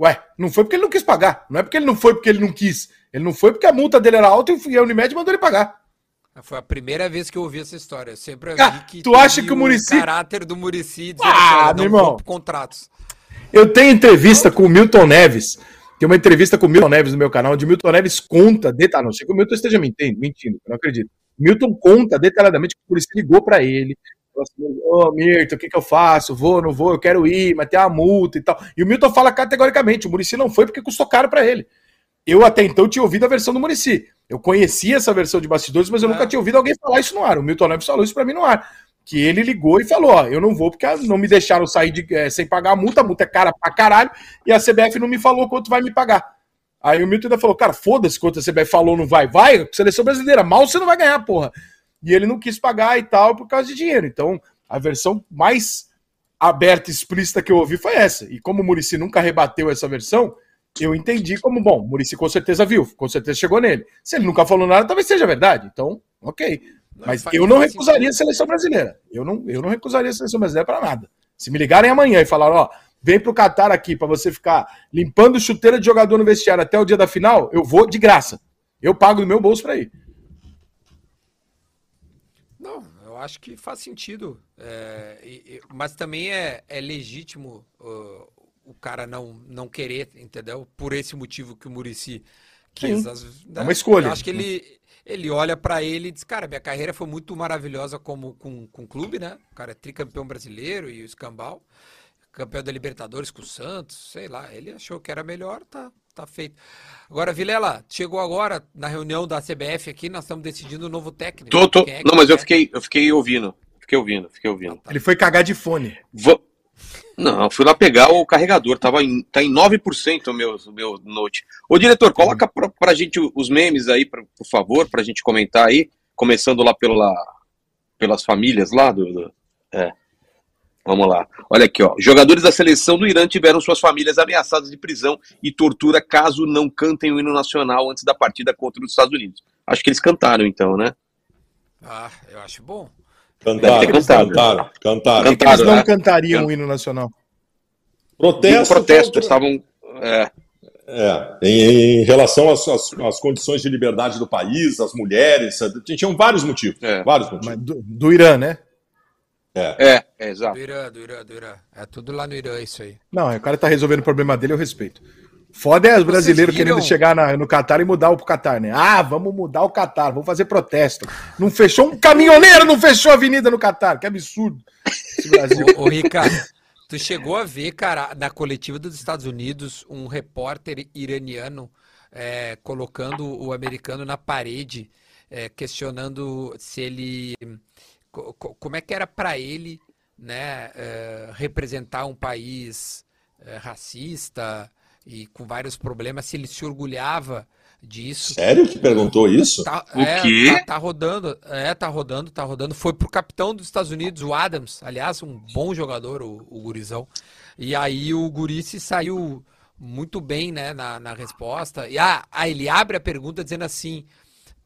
Ué, não foi porque ele não quis pagar. Não é porque ele não foi porque ele não quis. Ele não foi porque a multa dele era alta e a Unimed mandou ele pagar. Foi a primeira vez que eu ouvi essa história. Eu sempre vi ah, que tu acha que o Murici caráter do Murici ah, meu irmão. contratos. Eu tenho entrevista com o Milton Neves. Tem uma entrevista com o Milton Neves no meu canal, onde o Milton Neves conta, de... ah, não sei que o Milton esteja mentindo, mentindo, não acredito. Milton conta detalhadamente que o Murici ligou para ele. assim, Ô, Milton, o que, que eu faço? Vou, não vou, eu quero ir, mas tem uma multa e tal. E o Milton fala categoricamente: o Murici não foi porque custou caro para ele. Eu até então tinha ouvido a versão do Murici. Eu conhecia essa versão de bastidores, mas eu Ah. nunca tinha ouvido alguém falar isso no ar. O Milton Neves falou isso para mim no ar. Que ele ligou e falou: Ó, eu não vou porque não me deixaram sair de, eh, sem pagar a multa, a multa é cara pra caralho, e a CBF não me falou quanto vai me pagar. Aí o Milton ainda falou: Cara, foda-se quanto a CBF falou, não vai. Vai, seleção brasileira, mal você não vai ganhar, porra. E ele não quis pagar e tal por causa de dinheiro. Então, a versão mais aberta e explícita que eu ouvi foi essa. E como o Murici nunca rebateu essa versão, eu entendi como, bom, o Murici com certeza viu, com certeza chegou nele. Se ele nunca falou nada, talvez seja verdade. Então, ok. Mas eu não recusaria a seleção brasileira. Eu não, eu não recusaria a seleção brasileira para nada. Se me ligarem amanhã e falar, ó, vem pro Catar aqui para você ficar limpando chuteira de jogador no vestiário até o dia da final, eu vou de graça. Eu pago do meu bolso para ir. Não, eu acho que faz sentido. É, e- e- mas também é, é legítimo uh, o cara não, não querer, entendeu? Por esse motivo que o Murici quis. As- é uma escolha. Eu acho que ele, ele olha pra ele e diz, cara, minha carreira foi muito maravilhosa como com, com o clube, né? O cara é tricampeão brasileiro e o escambau. Campeão da Libertadores com o Santos, sei lá. Ele achou que era melhor, tá, tá feito. Agora, Vilela, chegou agora na reunião da CBF aqui, nós estamos decidindo o novo técnico. Tô, tô. É Não, mas eu quer? fiquei, eu fiquei ouvindo. Fiquei ouvindo, fiquei ouvindo. Ele foi cagar de fone. Va- Não, fui lá pegar o carregador, tava em, tá em 9% o meu, meu note. Ô, diretor, coloca pra, pra gente os memes aí, pra, por favor, pra gente comentar aí, começando lá pela, pelas famílias lá do, do- É. Vamos lá. Olha aqui, ó. Jogadores da seleção do Irã tiveram suas famílias ameaçadas de prisão e tortura caso não cantem o hino nacional antes da partida contra os Estados Unidos. Acho que eles cantaram, então, né? Ah, eu acho bom. Cantaram, cantado. cantaram, cantaram. Por que eles Cantaram, não né? cantariam o hino nacional? Protesto, protesto, contra- estavam. É, É, em, em relação às, às- às condições de liberdade do país, as mulheres, tinham vários motivos. É. Vários motivos. Mas do, do Irã, né? é, é, exato. Do Irã, do Irã, do Irã. É tudo lá no Irã isso aí. Não, o cara tá resolvendo o problema dele, eu respeito. Foda é os brasileiros querendo chegar na- no Catar e mudar o Catar, né? Ah, vamos mudar o Catar, vamos fazer protesto. Não fechou um caminhoneiro, não fechou a avenida no Catar. Que absurdo. Esse Brasil. Ô, ô Ricardo, tu chegou a ver, cara, na coletiva dos Estados Unidos, um repórter iraniano é, colocando o americano na parede, é, questionando se ele. co- co- como é que era pra ele, né, é, representar um país é, racista e com vários problemas, se ele se orgulhava disso. Sério que perguntou isso? Tá, O é, quê? Tá, tá rodando, é, tá rodando, tá rodando. Foi pro capitão dos Estados Unidos, o Adams, aliás, um bom jogador, o, o Gurizão. E aí o Guri se saiu muito bem, né, na, na resposta. E ah, ah, ele abre a pergunta dizendo assim: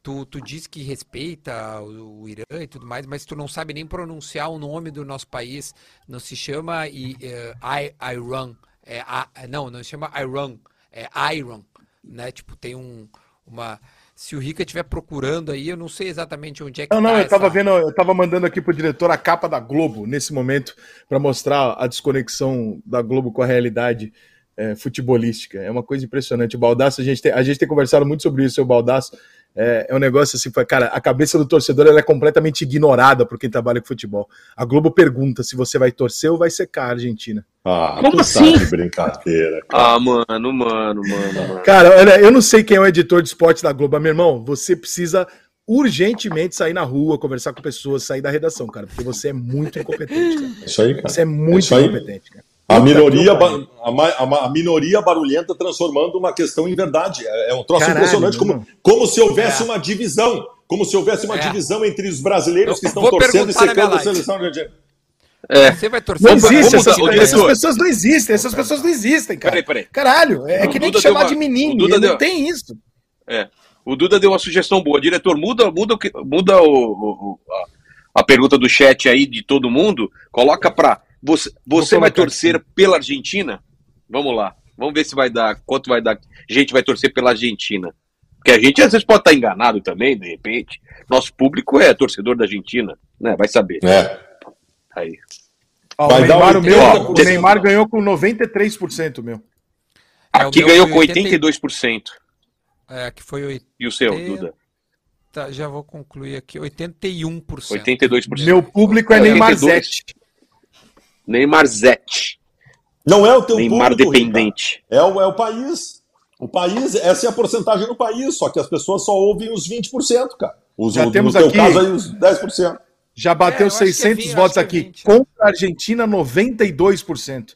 tu, tu diz que respeita o, o Irã e tudo mais, mas tu não sabe nem pronunciar o nome do nosso país. Não se chama I, eh, I- Iran. É, a- não, não se chama Iran, é Iran, né? Tipo, tem um, uma. Se o Rica estiver procurando aí, eu não sei exatamente onde é que Não, não, tá eu tava essa- vendo, eu tava mandando aqui pro diretor a capa da Globo nesse momento para mostrar a desconexão da Globo com a realidade é, futebolística. É uma coisa impressionante. O Baldaço, a gente tem, a gente tem conversado muito sobre isso, o Baldaço. É, é um negócio assim, foi, cara, a cabeça do torcedor ela é completamente ignorada por quem trabalha com futebol. A Globo pergunta se você vai torcer ou vai secar a Argentina. Ah, Como assim? tá de brincadeira. Ah, mano, mano, mano, mano. Cara, olha, eu não sei quem é o editor de esporte da Globo, mas, meu irmão, você precisa urgentemente sair na rua, conversar com pessoas, sair da redação, cara, porque você é muito incompetente, cara. Isso aí, cara. Você é muito Isso aí. incompetente, cara. A minoria, ba- a, a a minoria barulhenta transformando uma questão em verdade. É, é um troço Caralho, impressionante, como, como se houvesse É. uma divisão. Como se houvesse uma É. divisão entre os brasileiros Eu que estão torcendo e secando a seleção argentina. É. Você vai torcer Não existe, essas, essas pessoas não existem, essas pessoas não existem, cara. Peraí, peraí. Caralho, é, O que nem te chamar uma- de menino, o Duda não deu- tem isso. É. O Duda deu uma sugestão boa. Diretor, muda, muda, muda o, o- a, a pergunta do chat aí de todo mundo. Coloca pra. Você, você vai colocar torcer pela Argentina? Vamos lá. Vamos ver se vai dar. Quanto vai dar. Gente vai torcer pela Argentina. Porque a gente às vezes pode estar enganado também, de repente. Nosso público é torcedor da Argentina, né? Vai saber. É. Aí. Ó, Vai o dar Neymar, o meu, 80%. o Neymar ganhou com 93%, meu. É, Aqui meu ganhou com 80 82%. É, que foi oito. E o seu, Duda? tá, já vou concluir aqui. 81%. 82%. Meu público é 82. Neymar Zete. Neymar Zete. Não é o teu Neymar público, dependente. É o, é o país. O país, essa é a porcentagem do país, só que as pessoas só ouvem os 20%, cara. Os, Já no temos teu aqui- caso aí, os 10%. Já bateu É, eu acho que é 600 20, votos é aqui. 20. Contra a Argentina, 92%.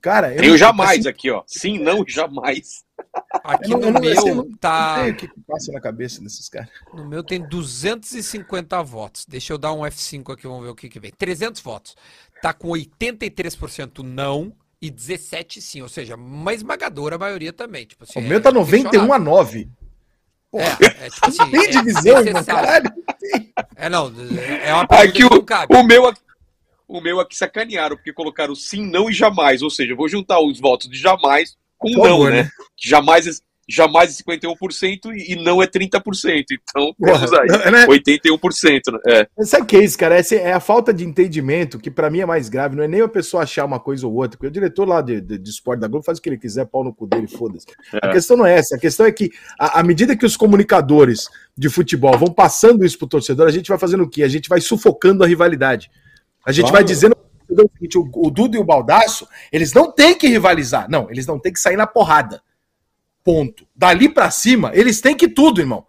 Cara, Tem o não- jamais assim, aqui, ó. Sim, não, jamais. Aqui eu não- eu no não- eu meu tá. Não sei o que que passa na cabeça desses caras. No meu tem 250 votos. Deixa eu dar um F5 aqui, vamos ver o que, que vem. 300 votos. Tá com 83% não e 17 sim. Ou seja, uma esmagadora maioria também. Tipo assim, O é meu tá 91 a 9. É, é tipo assim. Tem é divisão, irmão, necessário. caralho. É, não. É uma pergunta Aqui que o, não cabe. o meu aqui. O meu aqui sacanearam, porque colocaram sim, não e jamais. Ou seja, eu vou juntar os votos de jamais com Por favor, não, né? né? Jamais, é- jamais é 51% e e não é 30%. Então, temos aí. né? 81%. né? É. Sabe o que é isso, cara? Essa é a falta de entendimento, que pra mim é mais grave. Não é nem a pessoa achar uma coisa ou outra, porque o diretor lá de, de, de esporte da Globo faz o que ele quiser, pau no cu dele, foda-se. A É. questão não é essa. A questão é que, à medida que os comunicadores de futebol vão passando isso pro torcedor, a gente vai fazendo o quê? A gente vai sufocando a rivalidade. A gente Claro. vai dizendo o, o Dudu e o Baldaço, eles não têm que rivalizar. Não, eles não têm que sair na porrada. Ponto. Dali pra cima, eles têm que tudo, irmão.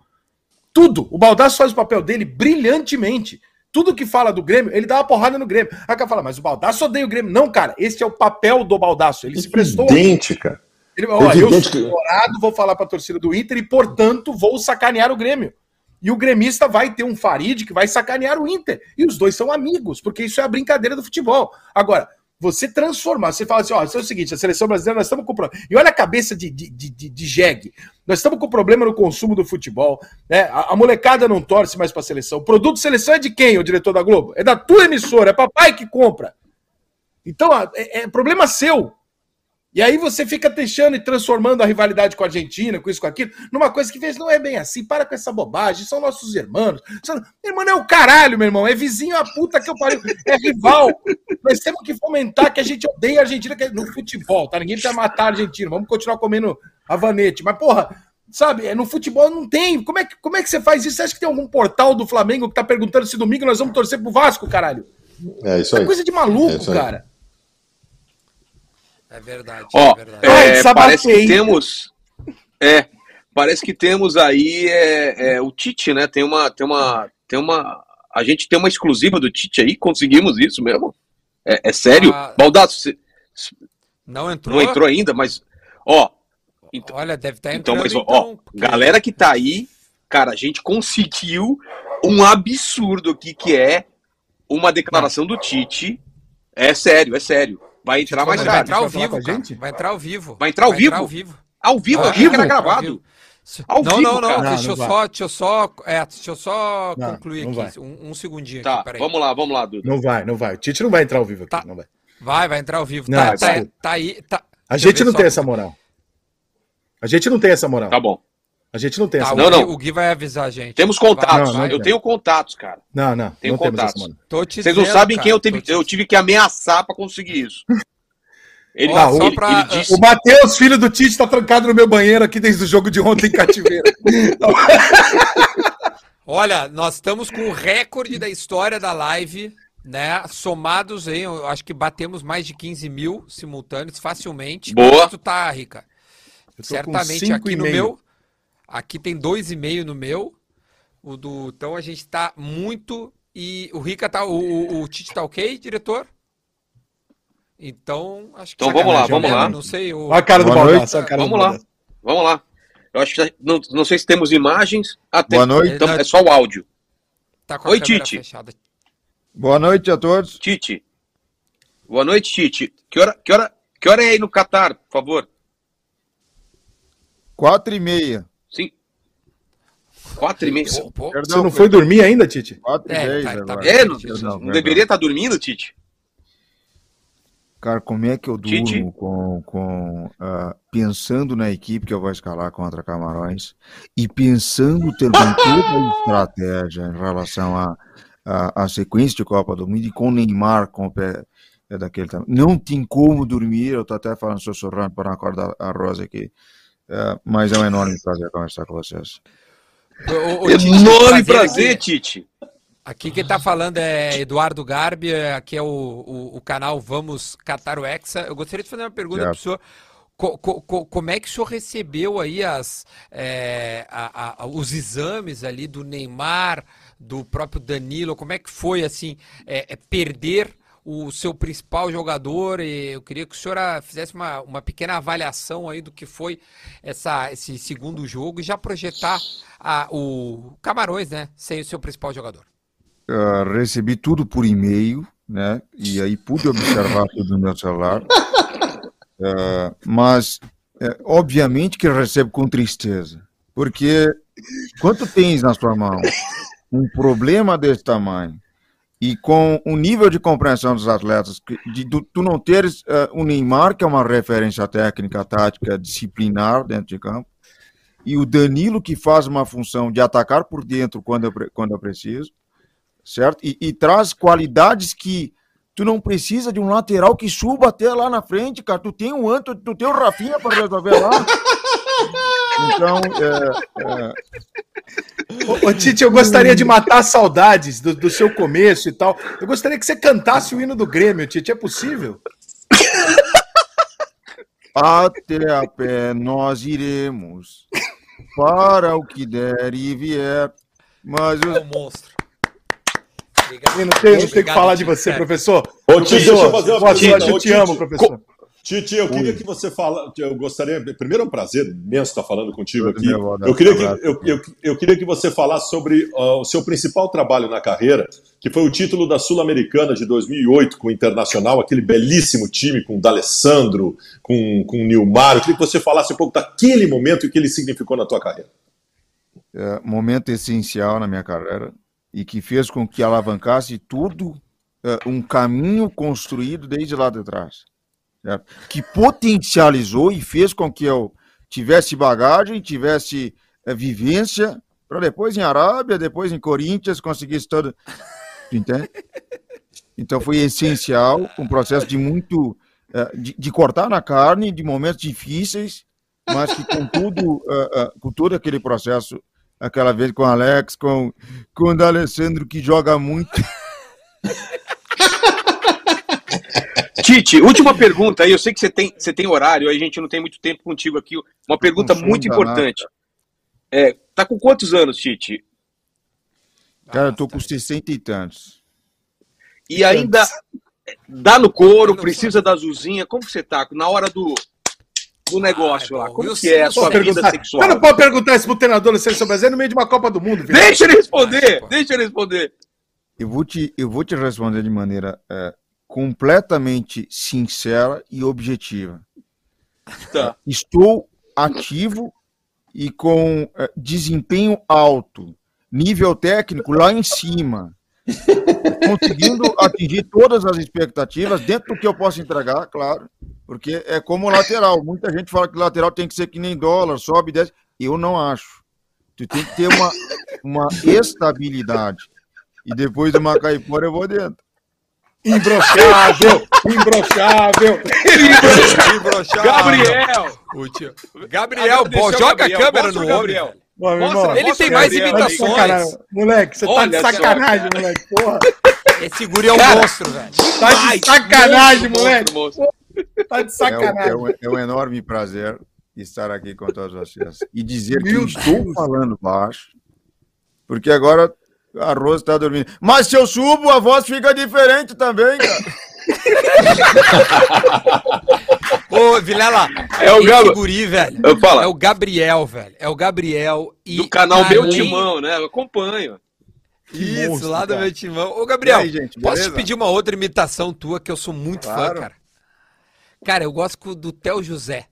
Tudo. O Baldasso faz o papel dele brilhantemente. Tudo que fala do Grêmio, ele dá uma porrada no Grêmio. Aí o cara fala, mas o Baldasso odeia o Grêmio. Não, cara, esse é o papel do Baldasso. Ele se prestou. Evidente, cara. Ele, ó, eu sou colorado, vou falar pra torcida do Inter e, portanto, vou sacanear o Grêmio. E o gremista vai ter um Farid que vai sacanear o Inter. E os dois são amigos, porque isso é a brincadeira do futebol. Agora, você transformar, você fala assim: ó, isso é o seguinte, a seleção brasileira, nós estamos com problema. E olha a cabeça de, de, de, de, jegue. Nós estamos com problema no consumo do futebol. Né? A, a molecada não torce mais pra seleção. O produto seleção é de quem, o diretor da Globo? É da tua emissora, é papai que compra. Então, é, é problema seu. E aí você fica deixando e transformando a rivalidade com a Argentina, com isso, com aquilo, numa coisa que vez não é bem assim. Para com essa bobagem, são nossos irmãos. São... Meu irmão, é o caralho, meu irmão. É vizinho a puta que eu pariu. É rival. Nós temos que fomentar que a gente odeia a Argentina que é no futebol, tá? Ninguém precisa matar a Argentina. Vamos continuar comendo havanete. Mas, porra, sabe, é, no futebol não tem. Como é, que, como é que você faz isso? Você acha que tem algum portal do Flamengo que tá perguntando se domingo nós vamos torcer pro Vasco, caralho? É isso É aí. coisa de É maluco, aí. cara. É verdade. Ó, é verdade. É, parece que temos. É, parece que temos aí é, é, o Tite, né? Tem uma, tem uma, tem uma. A gente tem uma exclusiva do Tite aí. Conseguimos isso mesmo? É, é sério? Ah, Baldasso, você Não entrou? não entrou ainda, mas ó. Então, Olha, deve estar então, entrando. mas Então, ó, porque- galera que tá aí, cara, a gente conseguiu um absurdo aqui que é uma declaração do Tite. É sério, é sério. Vai entrar mais vai tarde. tarde. entrar ao Vai vivo, gente? Vai entrar ao vivo. Vai entrar ao vivo? ao vivo. Ao vivo, Ao achei que era gravado. Ao não, vivo, não, não, cara. Deixa, Não, eu não só, deixa eu só. É, deixa eu só Não, concluir não aqui. Um, um segundinho Tá, aqui, peraí. vamos lá, vamos lá, Duda. Não vai, não vai. O Tite não vai entrar ao vivo aqui. Tá. Não vai. Vai, vai entrar ao vivo. Não, tá, vai, tá, vai. tá aí. Tá. A gente não só. tem essa moral. A gente não tem essa moral. Tá bom. A gente não tem Tá, essa o, Não, não. o Gui vai avisar a gente. Temos contatos. Não, não eu tenho contatos, cara. Não, não. Tenho não temos contatos. essa moral. Tô te Vocês não sabem cara, quem eu tive, te- eu tive que ameaçar pra conseguir isso. Ele, Ó, só ele- pra- ele disse. O Matheus, filho do Tite, tá trancado no meu banheiro aqui desde o jogo de ontem em cativeiro. Olha, nós estamos com o recorde da história da live, né? Somados aí, eu acho que batemos mais de 15 mil simultâneos facilmente. Boa. Tu tá, Rica? Eu tô com Certamente cinco aqui e no meio. meu. Aqui tem dois e meio no meu. O do, então a gente tá muito. E o Rica tá. O, o, o Tite tá ok, diretor? Então, acho que. Então vamos lá, vamos né? lá. Não sei. O... Olha a cara do Boa noite. Baldaço. olha a cara do Vamos lá. Vamos lá. Eu acho que não, não sei se temos imagens. Tem. Boa noite. Então, é só o áudio. Tá com a Oi, Tite. fechada. Boa noite a todos. Tite. Boa noite, Tite. Que hora, que hora, que hora é aí no Catar, por favor? Quatro e meia. Quatro e meia. Pô, pô, Você não foi dormir ainda, Tite? Quatro e É, tá- tá bem. É, não, Perdão, não perdão. deveria estar dormindo, Tite? Cara, como é que eu durmo Tite? com, com ah, pensando na equipe que eu vou escalar contra Camarões e pensando também toda a estratégia em relação à à à sequência de Copa do Mundo e com o Neymar com o pé é daquele tamanho. Não tem como dormir, eu tô até falando sussurrando para não acordar a Rosa aqui, Ah, mas é um enorme prazer conversar com vocês. Ô, Tite, Enorme prazer aqui. Tite. Aqui quem tá falando é Eduardo Garbi, é- aqui é o, o, o canal Vamos Catar o Hexa. Eu gostaria de fazer uma pergunta Certo. pro senhor. Co- co- co- como é que o senhor recebeu aí as, é, a- a- os exames ali do Neymar, do próprio Danilo? Como é que foi, assim, é, é, perder o seu principal jogador? E eu queria que o senhor ah, fizesse uma, uma pequena avaliação aí do que foi essa, esse segundo jogo e já projetar a- o Camarões, né, sem o seu principal jogador. Ah, recebi tudo por e-mail, né? E aí pude observar tudo no meu celular. Ah, mas, é, obviamente que eu recebo com tristeza, porque quando tens na sua mão um problema desse tamanho e com um nível de compreensão dos atletas, que- de, tu, não teres ah, o Neymar, que é uma referência técnica, tática, disciplinar dentro de campo, e o Danilo, que faz uma função de atacar por dentro quando eu, pre- quando eu preciso, certo? E, e traz qualidades que tu não precisa de um lateral que suba até lá na frente, cara. Tu tem o Anto, tu tem o Rafinha para resolver lá. Então, é, é, Ô, ô, Tite, eu gostaria de matar saudades do, do seu começo e tal. Eu gostaria que você cantasse o hino do Grêmio, Tite. É possível? até a pé nós iremos para o que der e vier. Mas É eu, um monstro. Obrigado. Eu não tenho, não tenho que falar de você, professor. Ô, Tite, deixa eu fazer uma eu te amo, professor. Tite, eu queria que você fala, eu gostaria, primeiro é um prazer imenso estar falando contigo Tudo aqui. Eu queria que eu, eu, eu queria que você falasse sobre ah, o seu principal trabalho na carreira, que foi o título da Sul-Americana de 2008 com o Internacional, aquele belíssimo time com o D'Alessandro, com, com o Nilmar. Eu queria que você falasse um pouco daquele momento e o que ele significou na tua carreira. é, momento essencial na minha carreira e que fez com que alavancasse tudo é, um caminho construído desde lá de trás, certo? que potencializou e fez com que eu tivesse bagagem, tivesse é, vivência para depois em Arábia, depois em Corinthians conseguisse todo, entende? Então foi essencial, um processo de muito é, de, de cortar na carne, de momentos difíceis, mas que com tudo, é, com todo aquele processo aquela vez com o Alex, com, com o D'Alessandro que joga muito. Tite, última pergunta aí. Eu sei que você tem, você tem horário, aí a gente não tem muito tempo contigo aqui. Uma pergunta muito importante. É, tá com quantos anos, Tite? Cara, eu tô com 60 e tantos. E ainda dá no couro, precisa da azulzinha. Como você tá? Na hora do, do negócio Ah, é lá. Como Eu que é a sua sei. vida Perguntar- sexual? Você não pode perguntar isso pro treinador da seleção brasileira no meio de uma Copa do Mundo, filho. Deixa ele responder, Ah, deixa ele responder. Eu vou te, eu vou te responder de maneira é, completamente sincera e objetiva. Tá. Estou ativo e com é, desempenho alto, nível técnico lá em cima, conseguindo atingir todas as expectativas dentro do que eu posso entregar, claro, porque é como lateral. Muita gente fala que lateral tem que ser que nem dólar, sobe e desce. Eu não acho. Tu tem que ter uma, uma estabilidade. E depois do Macaipora eu vou dentro. Imbrochável, imbrochável. Gabriel! O tio- Gabriel, o joga Gabriel, a câmera no homem. Gabriel. Mostra, irmão, Ele tem mais Gabriel tá de imitações. sacanagem. Moleque, você tá Olha de só, sacanagem, moleque. Porra. Esse guri é um Cara, monstro, velho. Tá de sacanagem, Monstro, moleque. monstro. Tá de É um, sacanagem. é um- é um enorme prazer estar aqui com todos vocês. E dizer que Meu eu estou falando baixo, porque agora a Rose está dormindo. Mas se eu subo, a voz fica diferente também, cara. Ô, Vilela, É o Gabo. guri, velho. Eu falo. É o Gabriel, velho. É o Gabriel. E Do canal Meu além- Timão, né? Eu acompanho. Isso, monstro, lá do cara. meu timão. Ô, Gabriel, aí, gente, posso te pedir uma outra imitação tua que eu sou muito fã, Claro. cara? Cara, eu gosto do Theo José.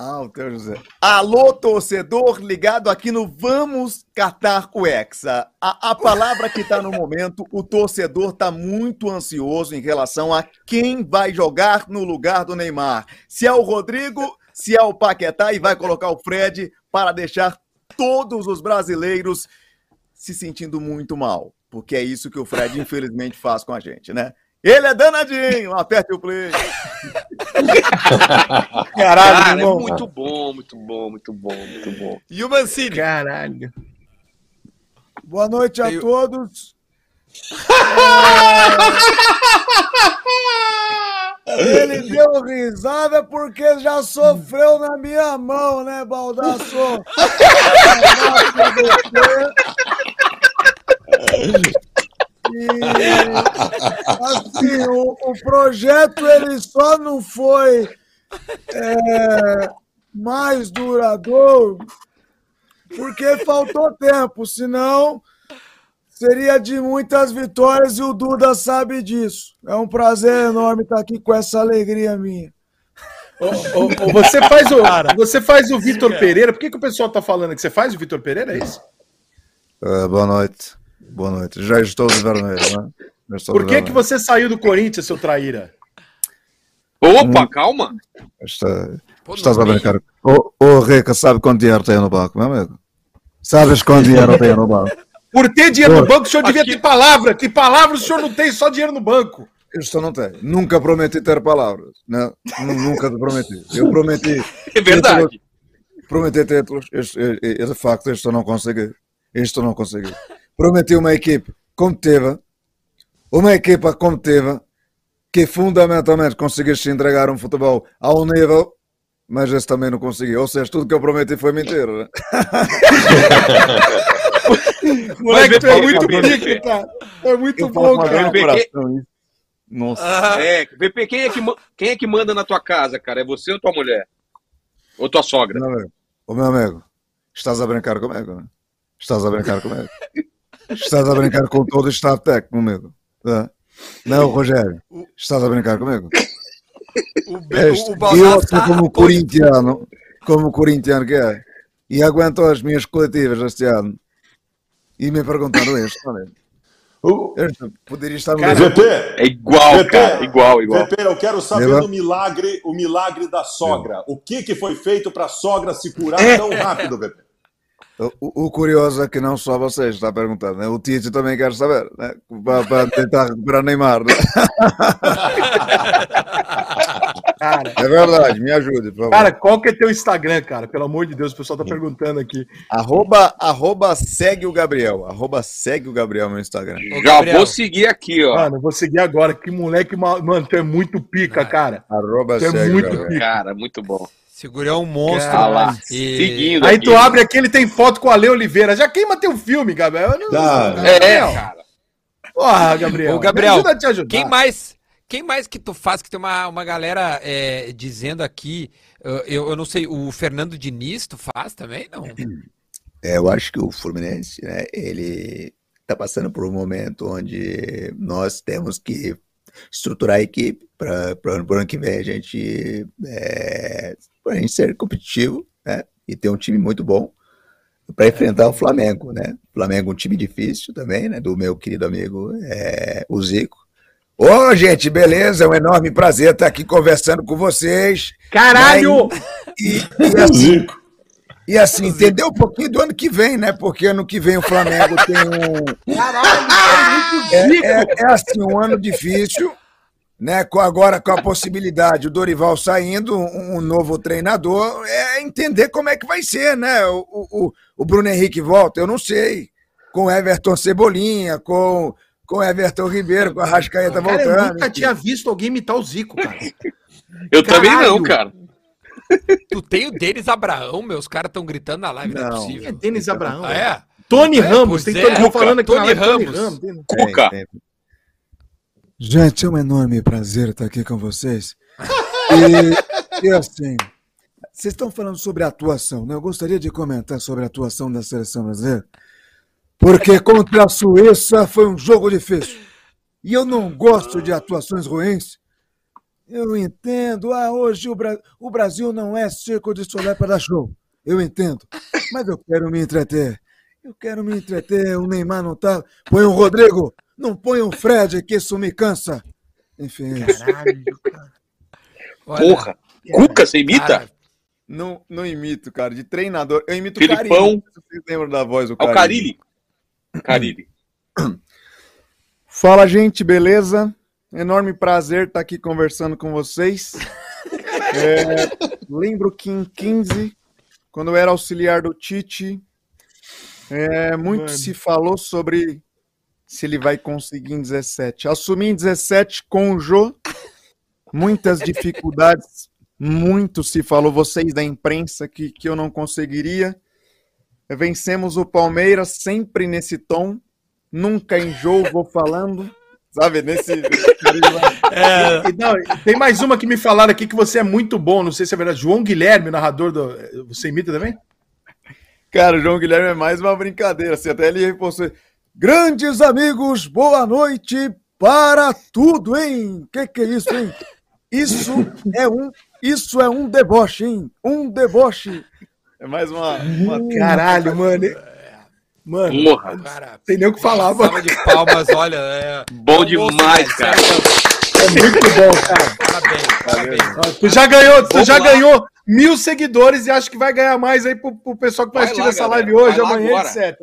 Ah, o teu José. Alô, torcedor ligado aqui no Vamos Catar o Hexa. A, a palavra que está no momento, o torcedor está muito ansioso em relação a quem vai jogar no lugar do Neymar. Se é o Rodrigo, se é o Paquetá e vai colocar o Fred para deixar todos os brasileiros se sentindo muito mal. Porque é isso que o Fred, infelizmente, faz com a gente, né? Ele é danadinho, aperte o play. Caralho, Cara, é irmão. muito bom, muito bom, muito bom, muito bom. E o Mancini? Caralho. Boa noite a o- todos. É, Ele deu risada porque já sofreu na minha mão, né, Baldasso? E, assim, o, o projeto ele só não foi é, mais duradouro porque faltou tempo, senão seria de muitas vitórias e o Duda sabe disso. É um prazer enorme estar aqui com essa alegria minha. Ô, ô, ô, você faz o, você faz o Vitor Pereira. Por que, que o pessoal tá falando que você faz o Vitor Pereira? É isso? Ah, boa noite. Boa noite. Já estou de vermelho, né? Estou Por que, que vermelho. você saiu do Corinthians, seu traíra? Opa, calma. Está- Pô, Estás no a meio. brincar? Ô, ô, Rica, sabe quanto dinheiro tem no banco, meu amigo? Sabes quanto dinheiro tem no banco? Por ter dinheiro no Pô. banco, o senhor devia ter palavra. Que palavra o senhor não tem, só dinheiro no banco. Isto não tem. Nunca prometi ter palavras. Né? Nu- Nunca te prometi. Eu prometi. É verdade. Prometi títulos. Isto, e, e, de facto, isto eu não consegui. Isto eu não consegui. Prometi uma equipe competitiva. Uma equipa competitiva que fundamentalmente conseguiste entregar um futebol ao nível, mas esse também não consegui. Ou seja, tudo que eu prometi foi mentira. Né? Moleque, tu é muito pica, cara. É muito Eu bom, cara. Nossa. Ah, É, VP, quem é, que, quem é que manda na tua casa, cara? É você ou tua mulher? Ou tua sogra? Meu amigo, ô meu amigo, estás a brincar comigo, né? Estás a brincar comigo. Estás a brincar com todo o staff técnico, meu amigo. Tá? Não, Rogério, estás a brincar comigo. o, Be- Este, o eu Baldasso sou tá como corintiano, como corintiano que é, e aguento as minhas coletivas este ano. E me perguntaram isto, O- eu poderia estar no Cara. VP, É igual, VP, cara. Igual, igual. VP, eu quero saber Leva. do milagre, o milagre da sogra. O que, que foi feito para a sogra se curar tão rápido, VP? O, o curioso é que não só vocês está perguntando, né? o Tite também quer saber, né? para, para tentar recuperar Neymar. Né? Cara, É verdade, me ajude, por favor. cara, qual que é teu Instagram, cara? Pelo amor de Deus, o pessoal tá perguntando aqui. Arroba, arroba segue o Gabriel. Arroba segue o Gabriel no Instagram. Ô, Já Gabriel. vou seguir aqui, ó. Mano, eu vou seguir agora. Que moleque, ma- mano, tu é muito pica, cara. Arroba Tu é segue, muito galera. pica. Cara, muito bom. Segurou um monstro. Ah lá, E- seguindo Aí aqui. tu abre aqui, ele tem foto com a Ale Oliveira. Já queima teu filme, Gabriel. Não- Tá. É, Gabriel. cara. Porra, Gabriel. Ô, Gabriel, Me ajuda a te ajudar. Quem mais? Quem mais que tu faz? Que tem uma, uma galera é, dizendo aqui. Eu, eu não sei, o Fernando Diniz, tu faz também? Não. É, eu acho que o Fluminense, né, ele está passando por um momento onde nós temos que estruturar a equipe para o ano que vem a gente, é, pra gente ser competitivo né, e ter um time muito bom para enfrentar o Flamengo. Né? O Flamengo é um time difícil também, né, do meu querido amigo é, o Zico. Ô, gente, beleza? É um enorme prazer estar aqui conversando com vocês. Caralho! E, e assim, e assim, entender um pouquinho do ano que vem, né? Porque ano que vem o Flamengo tem um. É, é- é assim, um ano difícil, né? Com, agora com a possibilidade, o Dorival saindo, um, um novo treinador, é entender como é que vai ser, né? O, o, o- Bruno Henrique volta, eu não sei. Com o Everton Cebolinha, com, com o Everton Ribeiro, com a Rascaeta Cara, eu voltando. nunca tinha visto alguém imitar o Zico, cara. Eu também Caralho. não, cara. Tu tem o Denis Abraão, meus caras estão gritando na live, não, é Não. É possível. Denis Abraão. Ah, é? Tony É, Ramos, tem é. Tony Ramos Cuca, falando aqui na Tony live, Ramos. tem- Cuca. Tem- tem- Gente, é um enorme prazer estar aqui com vocês. E, e assim, vocês estão falando sobre atuação, né? Eu gostaria de comentar sobre a atuação da seleção brasileira, porque contra a Suíça foi um jogo difícil. E eu não gosto de atuações ruins. Eu entendo, ah, hoje o, Bra- o Brasil não é circo de solé para dar show. Eu entendo. Mas eu quero me entreter. Eu quero me entreter, o Neymar não tá. Põe o Rodrigo, não põe o Fred, que isso me cansa. Enfim, é isso. Olha, Porra. Cuca, você imita? cara, Não, não imito, cara. De treinador. Eu imito o Filipão. Carilli. Vocês lembram da voz do É o Carilli? Carilli. Carilli. Fala, gente, beleza? Enorme prazer estar aqui conversando com vocês. É, lembro que em 15, quando eu era auxiliar do Tite, É, muito Mano. se falou sobre se ele vai conseguir em 17. Assumir em 17 com o Jô, muitas dificuldades, muito se falou, vocês da imprensa, que, que eu não conseguiria. Vencemos o Palmeiras sempre nesse tom, nunca enjoo, vou falando, sabe, nesse... É, E, não, tem mais uma que me falaram aqui que você é muito bom, não sei se é verdade. João Guilherme, narrador do. Você imita também? Cara, o João Guilherme é mais uma brincadeira, assim, até ele repostou. Grandes amigos, boa noite para tudo, hein? Que que é isso, hein? Isso é um, isso é um deboche, hein? Um deboche. É mais uma, uma... Caralho, mano. Mano, Porra. cara, tem nem o que falar, mano. de palmas, olha. É, Bom demais, cara. É muito bom, cara. Parabéns, parabéns. Tu já ganhou, tu Vamos já lá. ganhou mil seguidores e acho que vai ganhar mais aí pro, pro pessoal que vai Vai assistir lá, essa galera. live hoje, Vai amanhã, etc.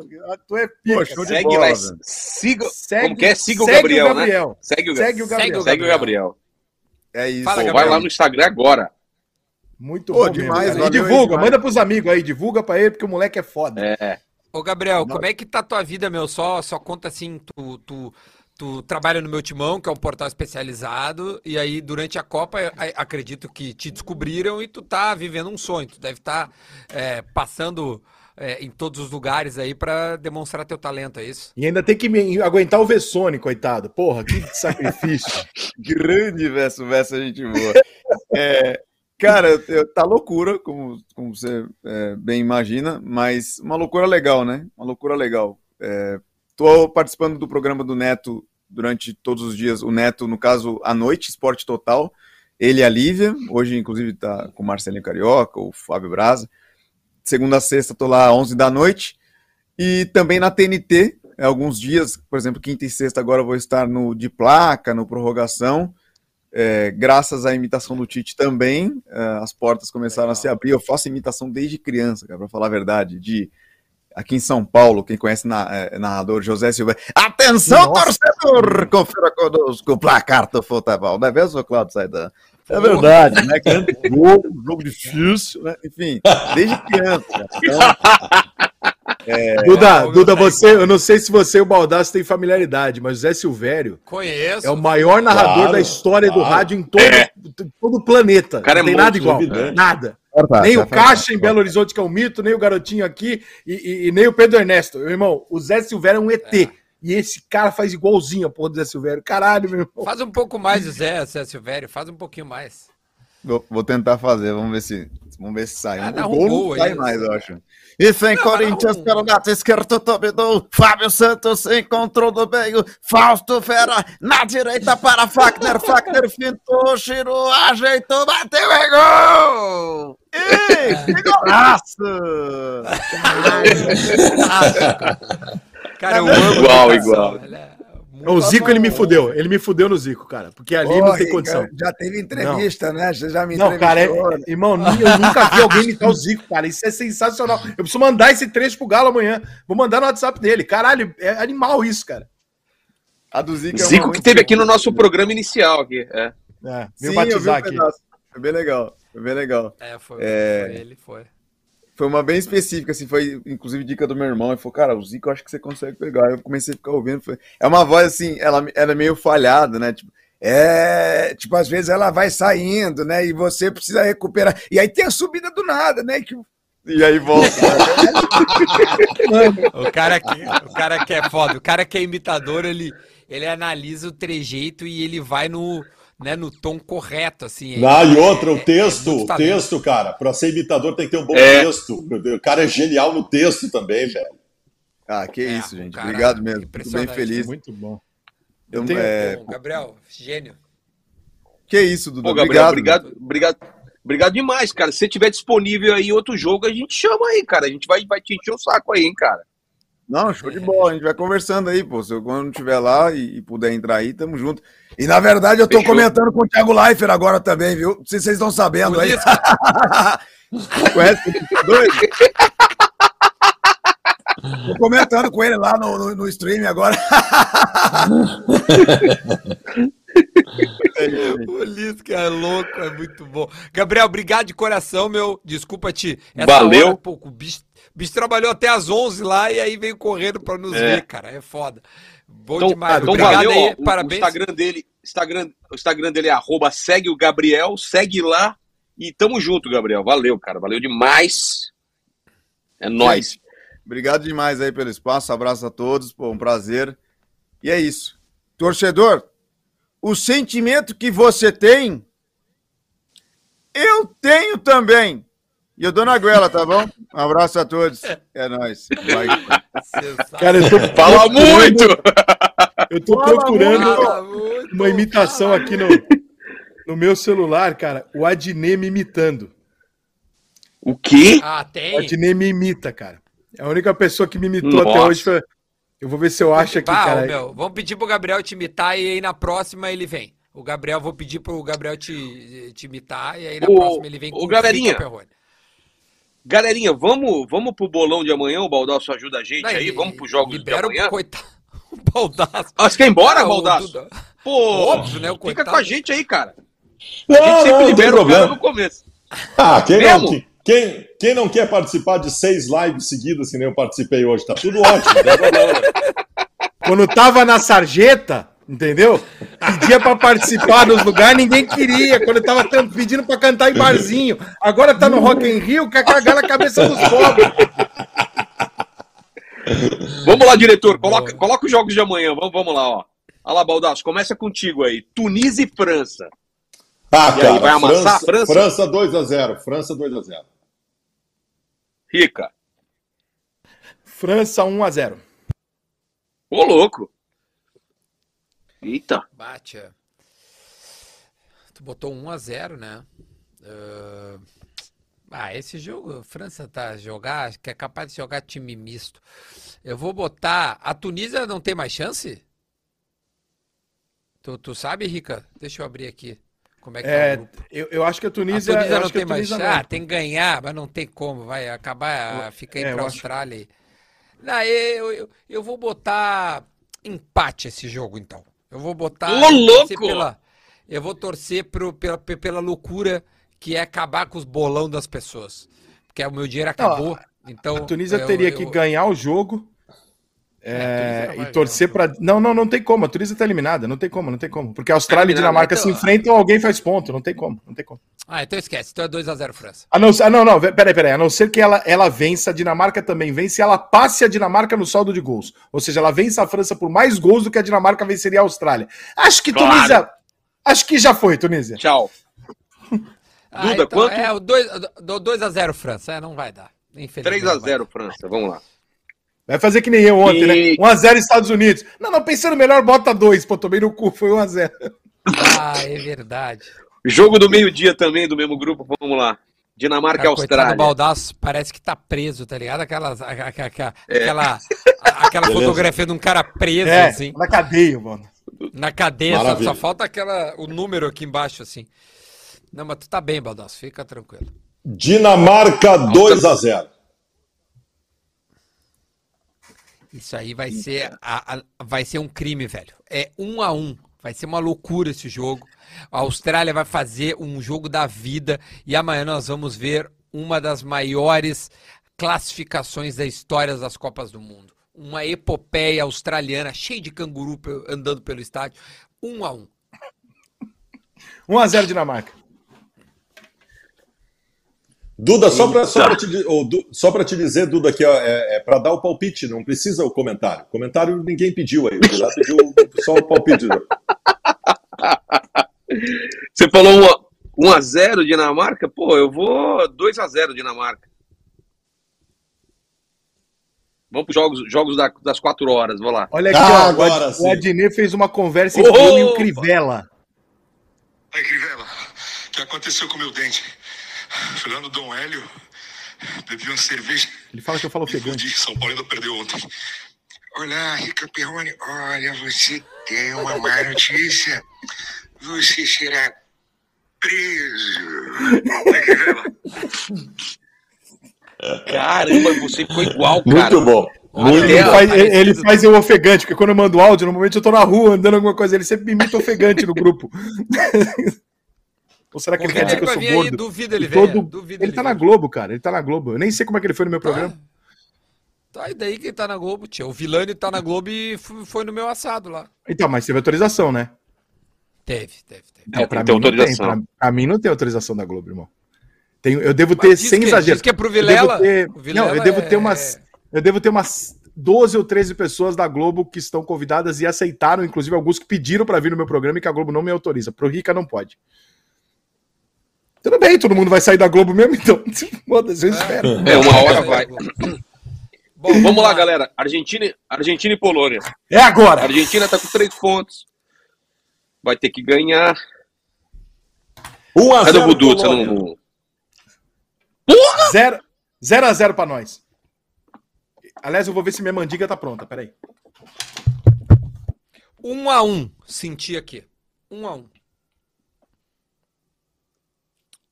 Tu é pica. Pô, Segue bola, lá. Siga. Segue- como que é? Siga o segue Gabriel, o Gabriel. né? Segue o, Segue o Gabriel. Segue o Gabriel. É isso. Fala, Pô, vai lá no Instagram agora. Muito Pô, bom demais, mesmo. E divulga, demais. manda pros amigos aí, divulga pra ele, porque o moleque é foda. É. Ô, Gabriel, como é que tá a tua vida, meu? Só, só conta assim, tu, tu, tu trabalha no meu timão, que é um portal especializado, e aí durante a Copa, a- acredito que te descobriram e tu tá vivendo um sonho. Tu deve estar passando é, em todos os lugares aí pra demonstrar teu talento, é isso? E ainda tem que me aguentar o Vessone, coitado. Porra, que sacrifício. Grande verso, verso, gente boa. É, cara, eu- eu- tá loucura, como, como você é, bem imagina, mas uma loucura legal, né? Uma loucura legal. Tô participando do programa do Neto durante todos os dias. O Neto, no caso, à noite, Esporte Total. Ele e a Lívia. Hoje, inclusive, tá com o Marcelinho Carioca, o Fábio Braza. Segunda a sexta, tô lá às 11 da noite. E também na TNT, é, alguns dias, por exemplo, quinta e sexta, agora vou estar no de placa, no prorrogação. É, graças à imitação do Tite também, é, as portas começaram a se abrir. Eu faço imitação desde criança, para falar a verdade. De aqui em São Paulo, quem conhece na, é, narrador José Silva. Atenção, Nossa. torcedor! Confira conosco o placar do futebol. Não é mesmo, Claudio Saidan? É verdade, né? Grande jogo, jogo difícil, né? Enfim, desde criança. cara. Então, Duda, ô, Duda, meu você, eu não sei se você e o Baldassi têm familiaridade, mas o Zé Silvério Conheço. é o maior narrador Claro, da história do claro. rádio em todo, todo o planeta. cara é não tem nada igual. Nada. Verdade, nem é o Caixa em Belo Horizonte, que é um mito, nem o Garotinho aqui, e, e- e nem o Pedro Ernesto. Meu irmão, o Zé Silvério é um ET. E esse cara faz igualzinho a porra do Zé Silvério. Caralho, meu irmão. Faz um pouco mais, Zé, Zé Silvério, faz um pouquinho mais. Vou, vou tentar fazer, vamos ver se, vamos ver se sai. O dá um gol sai aí. mais, eu acho. E Não, Corinthians pelo lado esquerdo, dominou. Fábio Santos encontrou no meio. Fausto Vera na direita para Fagner. Fagner fintou, girou, ajeitou, bateu e gol! Ih, que golaço! Cara, eu É amo igual, igual. é O Zico, ele me fudeu. Ele me fudeu no Zico, cara. Porque ali não tem condição. Já teve entrevista, né? Você já me Não, cara, é, entrevistou. é- irmão, eu nunca vi alguém imitar o Zico, cara. Isso é sensacional. Eu preciso mandar esse trecho pro Galo amanhã. Vou mandar no WhatsApp dele. Caralho, é animal isso, cara. A do Zico, é Zico que teve aqui no nosso programa inicial aqui. É. É, Sim, veio eu vi batizar um aqui. pedaço. Foi bem legal, foi bem legal. É, foi, É. foi ele, foi. Foi uma bem específica, assim, foi inclusive dica do meu irmão. Ele falou, cara, o Zico eu acho que você consegue pegar. Eu comecei a ficar ouvindo. Foi... É uma voz assim, ela era meio falhada, né? Tipo, É, tipo, às vezes ela vai saindo, né? E você precisa recuperar. E aí tem a subida do nada, né? Que e aí volta. O cara, que, o cara que é foda, o cara que é imitador, ele, ele analisa o trejeito e ele vai no, né, no tom correto, assim. Ah, e outra, É- o texto, é muito o texto, cara, para ser imitador tem que ter um bom É. texto. O cara é genial no texto também, velho. Ah, que É, isso, gente. cara, Obrigado mesmo. Fico bem impressionante. feliz. Muito bom. Eu, tenho- é, Bom, Gabriel, gênio. Que isso, Dudu. Pô, Gabriel, obrigado. obrigado, obrigado, obrigado demais, cara. Se você tiver disponível aí outro jogo, a gente chama aí, cara. A gente vai, vai te encher o saco aí, hein, cara. Não, show de bola. A gente vai conversando aí, pô. Se eu quando estiver lá e, e puder entrar aí, tamo junto. E na verdade eu tô Fechou. comentando com o Thiago Leifert agora também, viu? Não sei se vocês estão sabendo aí. Conhece o dois? Tô comentando com ele lá no, no, no stream agora. o Lisca é louco, é muito bom. Gabriel, obrigado de coração, meu. Desculpa te. Valeu. pô, o bicho, bicho trabalhou até às 11 lá e aí veio correndo pra nos É. ver, cara. É foda. Bom Então, demais. então Obrigado valeu, aí, ó, o- parabéns. O Instagram dele, Instagram, o Instagram dele é arroba segue o Gabriel, segue lá e tamo junto, Gabriel. Valeu, cara. Valeu demais. É nóis. Obrigado demais aí pelo espaço. Abraço a todos. Pô, um prazer. E é isso. Torcedor, o sentimento que você tem, eu tenho também. E eu dou na goela, tá bom? Um abraço a todos. É nóis. Vai. Cara, eu tô Fala muito! Eu tô Fala procurando uma imitação aqui no, no meu celular, cara. O Adnet me imitando. O quê? Ah, O tem? Adnet me imita, cara. É a única pessoa que me imitou até Nossa. hoje. Foi... Eu vou ver se eu acho aqui, Bah, ô, cara. meu, vamos pedir pro Gabriel te imitar e aí na próxima ele vem. O Gabriel, vou pedir pro Gabriel te, te imitar e aí na Ô, próxima ele vem ô, o galerinha. Rica Perrone. Galerinha, vamos, vamos pro bolão de amanhã. O Baldaço ajuda a gente Não, aí. e- Vamos pros jogos de libera o amanhã. coitado. O Baldaço. Ah, você quer ir embora, Cara, o Baldaço? Duda- Pô, Óbvio, né, o Fica coitado. com a gente aí, cara. A Não, gente não, sempre não tem libera o cara problema. no começo. Ah, quem não, quem, quem não quer participar de seis lives seguidas, que nem eu participei hoje? Tá tudo ótimo, não. Quando tava na sarjeta, entendeu? Pedia pra participar dos lugares, ninguém queria. Quando tava tan- pedindo pra cantar em barzinho. Agora tá no Rock in Rio, quer cagar na cabeça dos pobres. Vamos lá, diretor. Coloca, coloca os jogos de amanhã. Vamos, vamos lá, ó. Olha lá, Baldaço. Começa contigo aí. Tunísia e França. Ah, E aí, cara, vai amassar a França, França? França 2x0. França 2x0. Rica. França 1x0. Ô, louco. Eita. Bate. é. Tu botou 1 a 0 né? Ah, Ah, esse jogo, a França tá a jogar, que é capaz de jogar time misto. Eu vou botar. A Tunísia não tem mais chance? Tu, tu sabe, Rica? Deixa eu abrir aqui. Como é que tá o É, grupo? eu, eu acho que a A Tunísia. Tunísia eu não acho a tem mais Tunísia chance. Ah, tem que ganhar, mas não tem como. Vai acabar, fica aí é, pra acho- Austrália. aí. Não, eu, eu, eu vou botar empate esse jogo, então. Eu vou botar. Ô, torcer louco! Pela, eu vou torcer pro, pela, pe- pela loucura que é acabar com os bolão das pessoas. Porque o meu dinheiro acabou. então, A Tunísia eu- teria eu- que ganhar o jogo. É, a é, e torcer pra. Não, não, não tem como. A Tunísia tá eliminada. Não tem como, não tem como. Porque a Austrália e eliminada, Dinamarca então- se enfrentam, alguém faz ponto. Não tem como, não tem como. Ah, então esquece. Então é 2x0 França. A não, ah, não, não, peraí, peraí. A não ser que ela, ela vença, a Dinamarca também vence, e ela passe a Dinamarca no saldo de gols. Ou seja, ela vence a França por mais gols do que a Dinamarca venceria a Austrália. Acho que Claro. Tunísia. Acho que já foi, Tunísia. Tchau. Ah, Duda, quanto? É, o 2x0 França. É, não vai dar. Infelizmente. não vai 3x0 França. Vamos lá. Vai fazer que nem eu ontem, E- né? 1x0 Estados Unidos. Não, não, pensando melhor, bota 2. Pô, tomei no cu, foi 1x0. Ah, é verdade. Jogo do meio-dia também, do mesmo grupo. Vamos lá. Dinamarca e do Austrália. Baldaço parece que tá preso, tá ligado? Aquelas, a- a- a- a- É. aquela, a- aquela fotografia de um cara preso, É, assim, na cadeia, mano. na cadeia. Só, só falta aquela, o número aqui embaixo, assim. Não, mas tu tá bem, Baldaço, fica tranquilo. Dinamarca 2x0. Isso aí vai ser, a- a- vai ser um crime, velho. É um a um. Vai ser uma loucura esse jogo. A Austrália vai fazer um jogo da vida e amanhã nós vamos ver uma das maiores classificações da história das Copas do Mundo. Uma epopeia australiana cheia de canguru andando pelo estádio. Um a um. 1x0 Dinamarca. Duda, só para só pra te, Du- só pra te dizer, Duda, aqui, ó, é, é para dar o palpite, não precisa o comentário. Comentário ninguém pediu aí. O Duda pediu só o palpite. Você falou 1x0 Dinamarca? Pô, eu vou 2x0 Dinamarca. Vamos para jogos, jogos da- das 4 horas, vou lá. Olha aqui, Ah, ó. agora o Ad- sim. o Adnet fez uma conversa entre Opa! eu e o Crivella. Aí, Crivella, o que aconteceu com o meu dente? Lá no Dom Hélio, bebi uma cerveja Ele fala que eu falo ofegante. São Paulo ainda perdeu ontem. Olá, Rica Perrone. Olha, você tem uma má notícia. Você será preso. Crivella. Caramba, você ficou igual, cara. Muito bom. Muito Ele Olha, bom. faz, ele faz eu ofegante, porque quando eu mando áudio, normalmente eu tô na rua andando alguma coisa, ele sempre me imita ofegante no grupo. Ou será que ele quer dizer ele que eu vai sou vir aí, gordo? duvido ele todo- Duvido Ele ele tá na. Globo, cara. Ele tá na Globo. Eu nem sei como é que ele foi no meu programa. Tá, e daí quem tá na Globo, tia? O Vilani tá na Globo e foi no meu assado lá. Então, mas teve autorização, né? Teve, teve, teve. É, pra, tem mim não tem, autorização. pra, pra mim não tem autorização da Globo, irmão. Tenho, eu devo ter, Mas sem que- exagero. diz que é pro eu devo Vilela. ter- O Vilela não, eu devo ter é- umas. Eu devo ter umas 12 ou 13 pessoas da Globo que estão convidadas e aceitaram, inclusive alguns que pediram pra vir no meu programa e que a Globo não me autoriza. Pro Rica não pode. Tudo bem, todo mundo vai sair da Globo mesmo, então. Foda-se, eu espero. É, uma hora vai. Bom, Vamos lá, galera. Argentina, Argentina e Polônia. É A agora! Argentina tá com três pontos. Vai ter que ganhar. 1 a Cadê o 0 Budu? Você Polônia. não... 0 0 a 0 pra nós. Aliás, eu vou ver se minha mandiga tá pronta, peraí. Um a um, senti aqui. Um a um.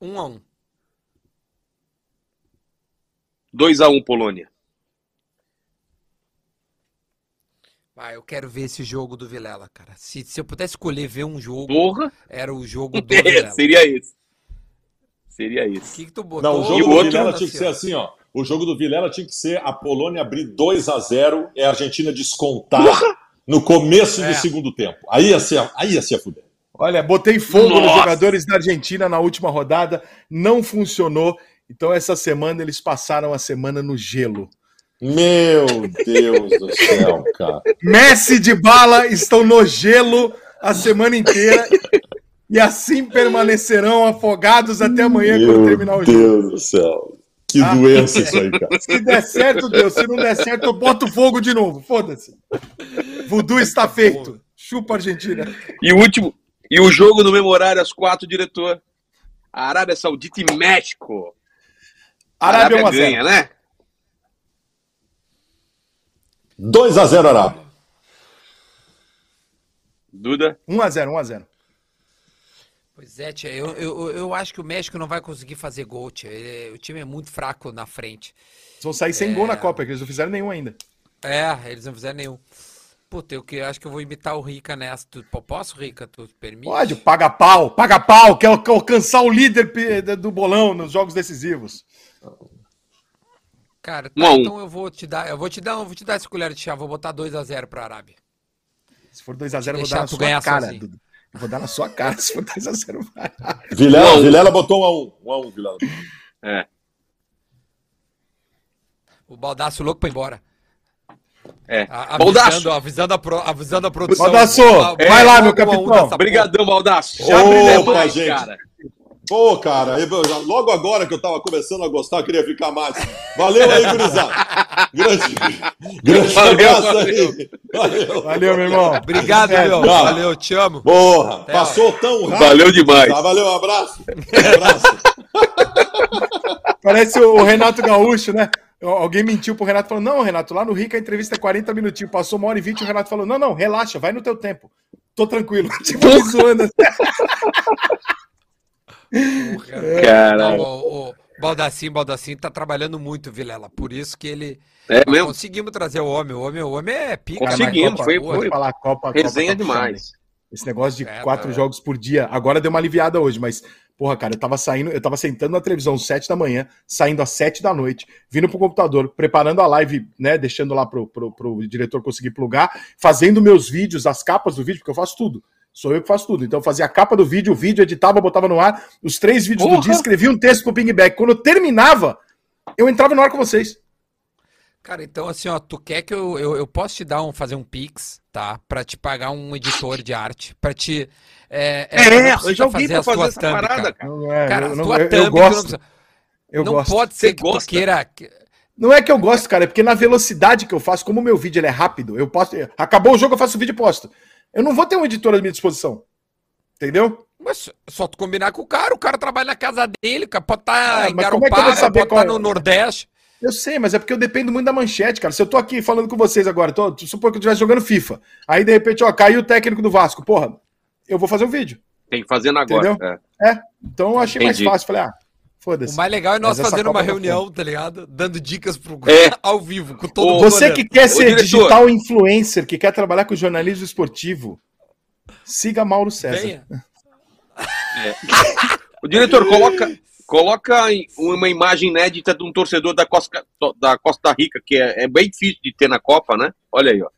Um a um. 2x1 Polônia. Ah, eu quero ver esse jogo do Vilela, cara. Se, se eu pudesse escolher ver um jogo, Porra! era o jogo do É, Vilela. seria esse. Seria O esse. que, que tu botou? Não, o E jogo o do outro? Vilela tinha que ser assim, ó. O jogo do Vilela tinha que ser a Polônia abrir 2 a 0 e a Argentina descontar no começo É. do segundo tempo. Aí ia ser, aí ia ser a fuder. Olha, botei fogo nos Nossa. jogadores da Argentina na última rodada, não funcionou. Então, essa semana eles passaram a semana no gelo. Meu Deus do céu, cara. Messi de bala estão no gelo a semana inteira e assim permanecerão afogados até amanhã quando terminar Meu o jogo. Deus do céu. Que Ah. doença isso aí, cara. Se der certo, Deus. Se não der certo, eu boto fogo de novo. Foda-se. Voodoo está feito. Chupa Argentina. E o último. E o jogo no mesmo horário, às quatro, diretor. A Arábia Saudita e México. Arábia 1 a 0. ganha, né? 2 a 0 Arábia. Duda. 1 a 0, 1 a 0. Pois é, tia, eu, eu, eu acho que o México não vai conseguir fazer gol, tia. Ele- o time é muito fraco na frente. Eles vão sair sem gol na Copa, que eles não fizeram nenhum ainda. É, eles não fizeram nenhum. Puta, eu que, acho que eu vou imitar o Rica nessa. Tu, posso, Rica? Tu permite? Pode, paga pau, paga pau, quer quer alcançar o líder do bolão nos jogos decisivos. Cara, tá, Um um. então eu vou te dar, eu vou te dar, eu vou te dar esse colher de chá, vou botar 2 a 0 pra Arábia. Se for 2x0, eu vou dar na sua cara. Dudu. Eu vou dar na sua cara se for 2x0. Vilela, Um a um. Vilela botou 1 a 1. 1 a 1, Vilela. É. O Baldaço louco pra ir embora. É. A-! Avisando, avisando, a, pro- avisando a produção. Baldaço, Uma- vai lá, meu capitão. Obrigadão, Baldaço. Já Opa, gente. cara. Pô, cara, eu- logo agora que eu tava começando a gostar, eu queria ficar mais. Valeu aí, gurizada. Grande, grande Valeu, abraço valeu. aí. Valeu. Valeu, meu irmão. Obrigado, É, meu. tchau. Valeu, te amo. Porra, Até, passou tão rápido. Valeu demais. Tá, valeu, um abraço. Um abraço. Parece o Renato Gaúcho, né? Alguém mentiu pro Renato, falou, não, Renato, lá no Rica a entrevista é 40 minutinhos, passou uma hora e 20, o Renato falou, não, não, relaxa, vai no teu tempo. Tô tranquilo. Tipo, zoando. Caralho. Não, o, o Baldassim, Baldassim tá trabalhando muito, Vilela. Por isso que ele. É mesmo? Conseguimos trazer o homem. O homem, o homem é pica. Conseguimos, né? Copa foi- boa. foi- falar, Copa, Resenha Copa demais. hein? Esse negócio de É, quatro tá. jogos por dia, agora deu uma aliviada hoje, mas, porra, cara, eu tava saindo, eu tava sentando na televisão às sete da manhã, saindo às sete da noite, vindo pro computador, preparando a live, né, deixando lá pro, pro, pro diretor conseguir plugar, fazendo meus vídeos, as capas do vídeo, porque eu faço tudo. Sou eu que faço tudo. Então eu fazia a capa do vídeo, o vídeo, editava, botava no ar, os três vídeos do Porra! dia, escrevia um texto pro pingback. Quando eu terminava, eu entrava no ar com vocês. Cara, então assim, ó, tu quer que eu, eu, eu posso te dar um, fazer um pix, tá? Pra te pagar um editor de arte, pra te... É, É, não eu já ouvi pra as fazer essa thumb, parada, cara. cara. Não é, Cara, eu, não, tuas eu, eu thumb, gosto. precisa- Eu não gosto. pode Você ser que tu gosta? queira... Não é que eu gosto, cara, é porque na velocidade que eu faço, como o meu vídeo ele é rápido, eu posto. Acabou o jogo, eu faço o vídeo e posto. Eu não vou ter um editor à minha disposição. Entendeu? Mas só tu combinar com o cara, o cara trabalha na casa dele, cara, pode estar Ah, em mas como é que eu vou Garopaba, saber pode qual estar é? no Nordeste. Eu sei, mas é porque eu dependo muito da manchete, cara. Se eu tô aqui falando com vocês agora, tô, supor que eu estivesse jogando FIFA. Aí, de repente, ó, caiu o técnico do Vasco. Porra, eu vou fazer um vídeo. Tem que fazer agora. Entendeu? é. Então eu achei Entendi. mais fácil. Falei, ah, O foda-se. mais legal é nós Mas fazendo uma tá reunião, tá ligado? Dando dicas pro É. ao vivo, com todo mundo Você que quer ser diretor. digital influencer, que quer trabalhar com jornalismo esportivo, siga Mauro César. Venha. O diretor, coloca, Coloca uma imagem inédita de um torcedor da Costa, da Costa Rica, que é, é bem difícil de ter na Copa, né? Olha aí, ó.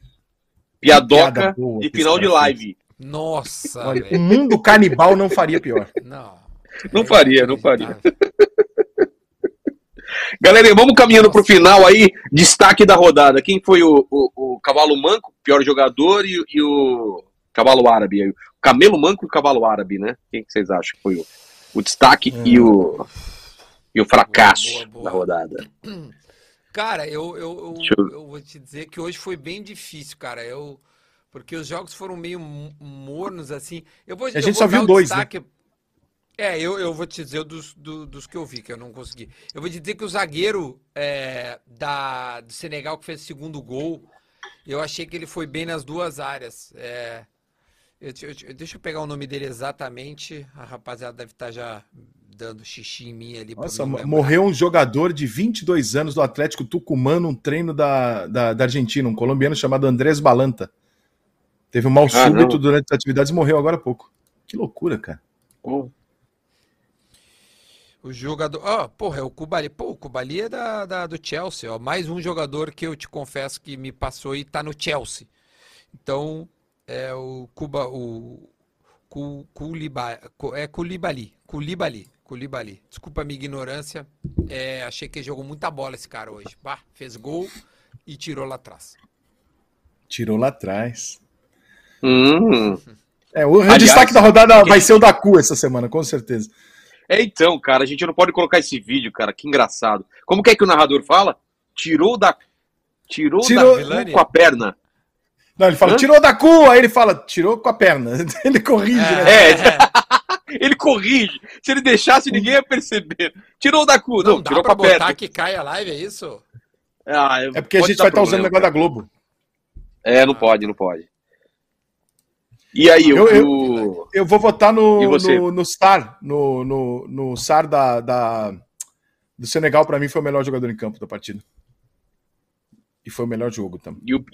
Piadoca piada boa de que final de live. Nossa, Olha, o mundo canibal não faria pior. Não. Não faria, não faria. Galera, vamos caminhando pro final aí. Destaque da rodada. Quem foi o, o, o Cavalo Manco, pior jogador, e, e o Cavalo Árabe? O Camelo Manco e o Cavalo Árabe, né? Quem que vocês acham que foi o, o destaque e o e o fracasso Boa, boa, boa. da rodada? Cara, eu, eu, eu- eu vou te dizer que hoje foi bem difícil, cara. Eu, porque os jogos foram meio mornos, assim. Eu vou, A gente vou só viu dois, né? destaque- É, eu, eu vou te dizer dos, do- dos que eu vi, que eu não consegui. Eu vou te dizer que o zagueiro é, da, do Senegal que fez o segundo gol, eu achei que ele foi bem nas duas áreas. É, eu eu deixa eu pegar o nome dele exatamente. A rapaziada deve estar já dando xixi em mim ali. Nossa, lembrar. morreu um jogador de 22 anos do Atlético Tucumã num treino da, da, da Argentina, um colombiano chamado Andrés Balanta. Teve um mal Caramba. súbito durante as atividades e morreu agora há pouco. Que loucura, cara. Oh, O jogador. Ó, porra, é o Kubali. Pô, o Kubali é da, da- do Chelsea, ó. Mais um jogador que eu te confesso que me passou e tá no Chelsea. Então, é o Cuba. O. É Koulibaly. Koulibaly. Koulibaly. Desculpa a minha ignorância. É, achei que ele jogou muita bola esse cara hoje. Bah, fez gol e tirou lá atrás. Tirou lá atrás. Hum. É, o Aliás, destaque da rodada que- vai ser o da Cu essa semana, com certeza. É então, cara, a gente não pode colocar esse vídeo, cara, que engraçado. Como que é que o narrador fala? Tirou da. Tirou, Tirou- da cu com a perna. Não, ele fala, Hã? tirou da Cu, aí ele fala, tirou com a perna. Ele corrige, né? É, ele corrige. Se ele deixasse, ninguém ia perceber. Tirou da cu, não, Não dá tirou com a perna. botar que cai a live, é isso? Ah, É porque a gente vai estar usando o negócio da Globo. É, não pode, não pode. E aí, Eu- o. Eu vou votar no, no, no Star, no, no, no Star da, da- do Senegal, pra mim, foi o melhor jogador em campo da partida. E foi o melhor jogo também. E o,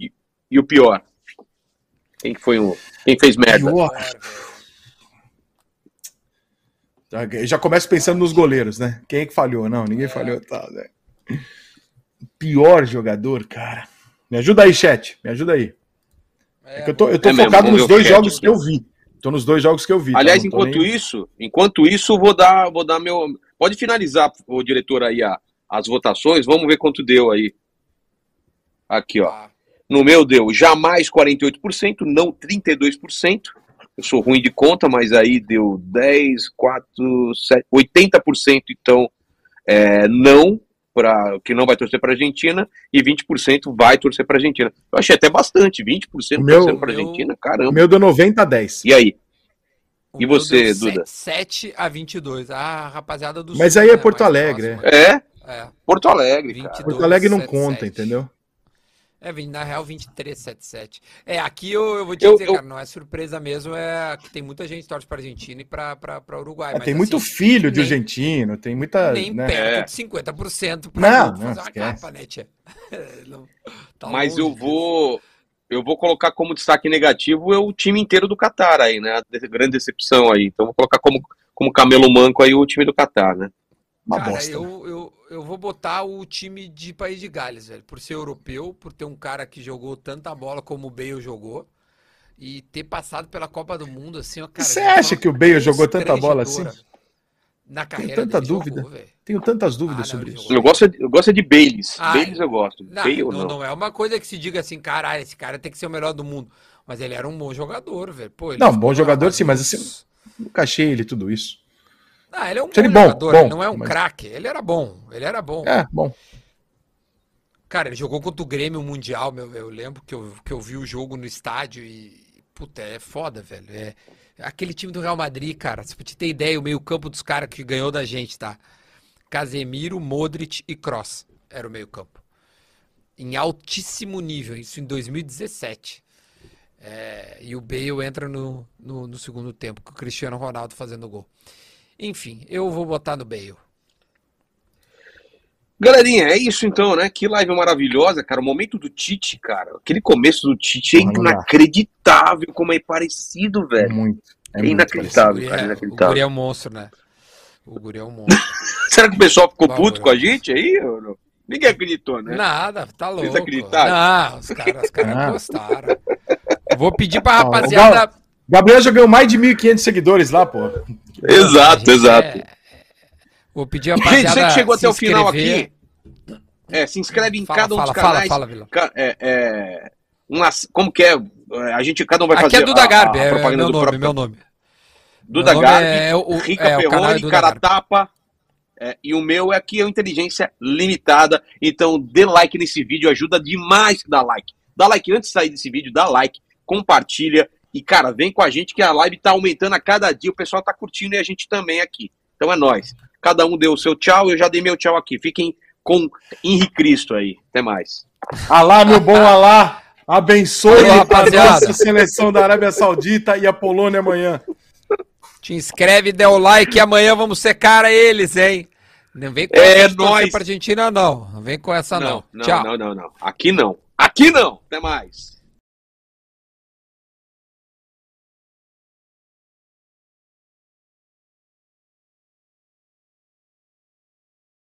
e o pior? Quem que foi um. Quem fez merda? Pior. Eu Já começo pensando nos goleiros, né? Quem é que falhou? Não, ninguém falhou. Tá, né? Pior jogador, cara. Me ajuda aí, chat. Me ajuda aí. É que eu tô, eu tô É mesmo, focado vamos nos dois chat jogos que eu vi. Tô nos dois jogos que eu vi. tá? Aliás, tô enquanto nem- isso, enquanto isso, vou dar, vou dar meu. Pode finalizar, o diretor aí a- as votações. Vamos ver quanto deu aí. Aqui, ó. Tá. No meu deu jamais 48%, não 32%. Eu sou ruim de conta, mas aí deu 10, 4, 7, 80% então é, não para que não vai torcer para a Argentina e 20% vai torcer para a Argentina. Eu achei até bastante, 20% O meu- torcendo para a Argentina, O caramba. meu deu 90 a 10. E aí? O E você, Duda? 7 a 22. Ah, rapaziada do Mas Sul, aí é né, Porto Alegre, próxima. É, É, Porto Alegre, cara. 22, Porto Alegre não 7, conta, 7. entendeu? É, na real, 23, 77. É, aqui eu, eu vou te Eu- dizer, eu- cara, não é surpresa mesmo, é que tem muita gente que torce pra Argentina e pra Uruguai. É, mas, tem muito assim, filho de nem- argentino, tem muita. Nem né? perto É. de 50% pra Não, grupo não, fazer uma esquece. capa, né, tia? Não, tá Mas longe eu vou eu vou colocar como destaque negativo é o time inteiro do Catar aí, né? A de- grande decepção aí. Então vou colocar como como camelo manco aí o time do Catar, né? Uma Cara, bosta. eu, eu, eu vou botar o time de País de Gales, velho. Por ser europeu, por ter um cara que jogou tanta bola como o Bale jogou. E ter passado pela Copa do Mundo, assim, ó, cara. Você uma acha que o Bale jogou tanta bola assim? Na Tenho carreira tanta dele, dúvida. jogou. Tenho tantas Ah, dúvidas não, sobre isso. Eu gosto, de- eu gosto de Baileys. Ah, Baileys eu gosto. Não, Bale não, não. não é uma coisa que se diga assim, caralho, esse cara tem que ser o melhor do mundo. Mas ele era um bom jogador, velho. Pô, ele Não, bom jogador sim, mas assim, nunca achei ele tudo isso. Ah, ele é um bom Achei ele bom, jogador, bom, ele não é um mas- craque. Ele era bom, ele era bom. É, bom. Cara, ele jogou contra o Grêmio Mundial, meu. Eu lembro que eu, que eu vi o jogo no estádio e. Puta, é foda, velho. É, aquele time do Real Madrid, cara. Se pra te ter ideia, o meio-campo dos caras que ganhou da gente, tá? Casemiro, Modric e Kroos era o meio-campo. Em altíssimo nível, isso em 2017. É, e o Bale entra no, no, no segundo tempo, com o Cristiano Ronaldo fazendo gol. Enfim, eu vou botar no Bale. Galerinha, é isso então, né? Que live maravilhosa, cara. O momento do Tite, cara. Aquele começo do Tite é inacreditável como é parecido, velho. Muito. É, muito inacreditável, O guri cara. é- o Inacreditável. guri é um monstro, né? O guri é um monstro. Será que o pessoal ficou Por puto favor. com a gente aí? ou? Ninguém acreditou, né? Nada, tá louco. Vocês acreditaram? Não, os caras os caras gostaram. Vou pedir pra o rapaziada. Gabriel já ganhou mais de 1.500 seguidores lá, pô. Exato, exato. É, Vou pedir a Gente, você que chegou até o final inscrever. aqui, é, se inscreve em Fala, cada um fala, dos fala, canais. fala, Vila. Ca- é, é, uma, como que é? É, A gente, cada um vai Aqui fazer é Duda a- Garbi, a é propaganda meu do nome, próprio meu nome. Duda Meu nome Garbi, é o- Rica é, o canal é é, e o meu é aqui é o Inteligência Limitada. Então, dê like nesse vídeo, ajuda demais que dá like. Dá like antes de sair desse vídeo, dá like, compartilha. E, cara, vem com a gente que a live tá aumentando a cada dia. O pessoal tá curtindo e a gente também aqui. Então é nóis. Cada um deu o seu tchau, eu já dei meu tchau aqui. Fiquem com Henrique Cristo aí. Até mais. Alá, meu bom Alá, abençoe Alô, a nossa seleção da Arábia Saudita e a Polônia amanhã. Te inscreve, dê o like e amanhã vamos secar eles, hein? Não vem com É essa nóis. pra Argentina, não. Não vem com essa, não. não, Tchau. não, não, não. Aqui não. Aqui não. Até mais.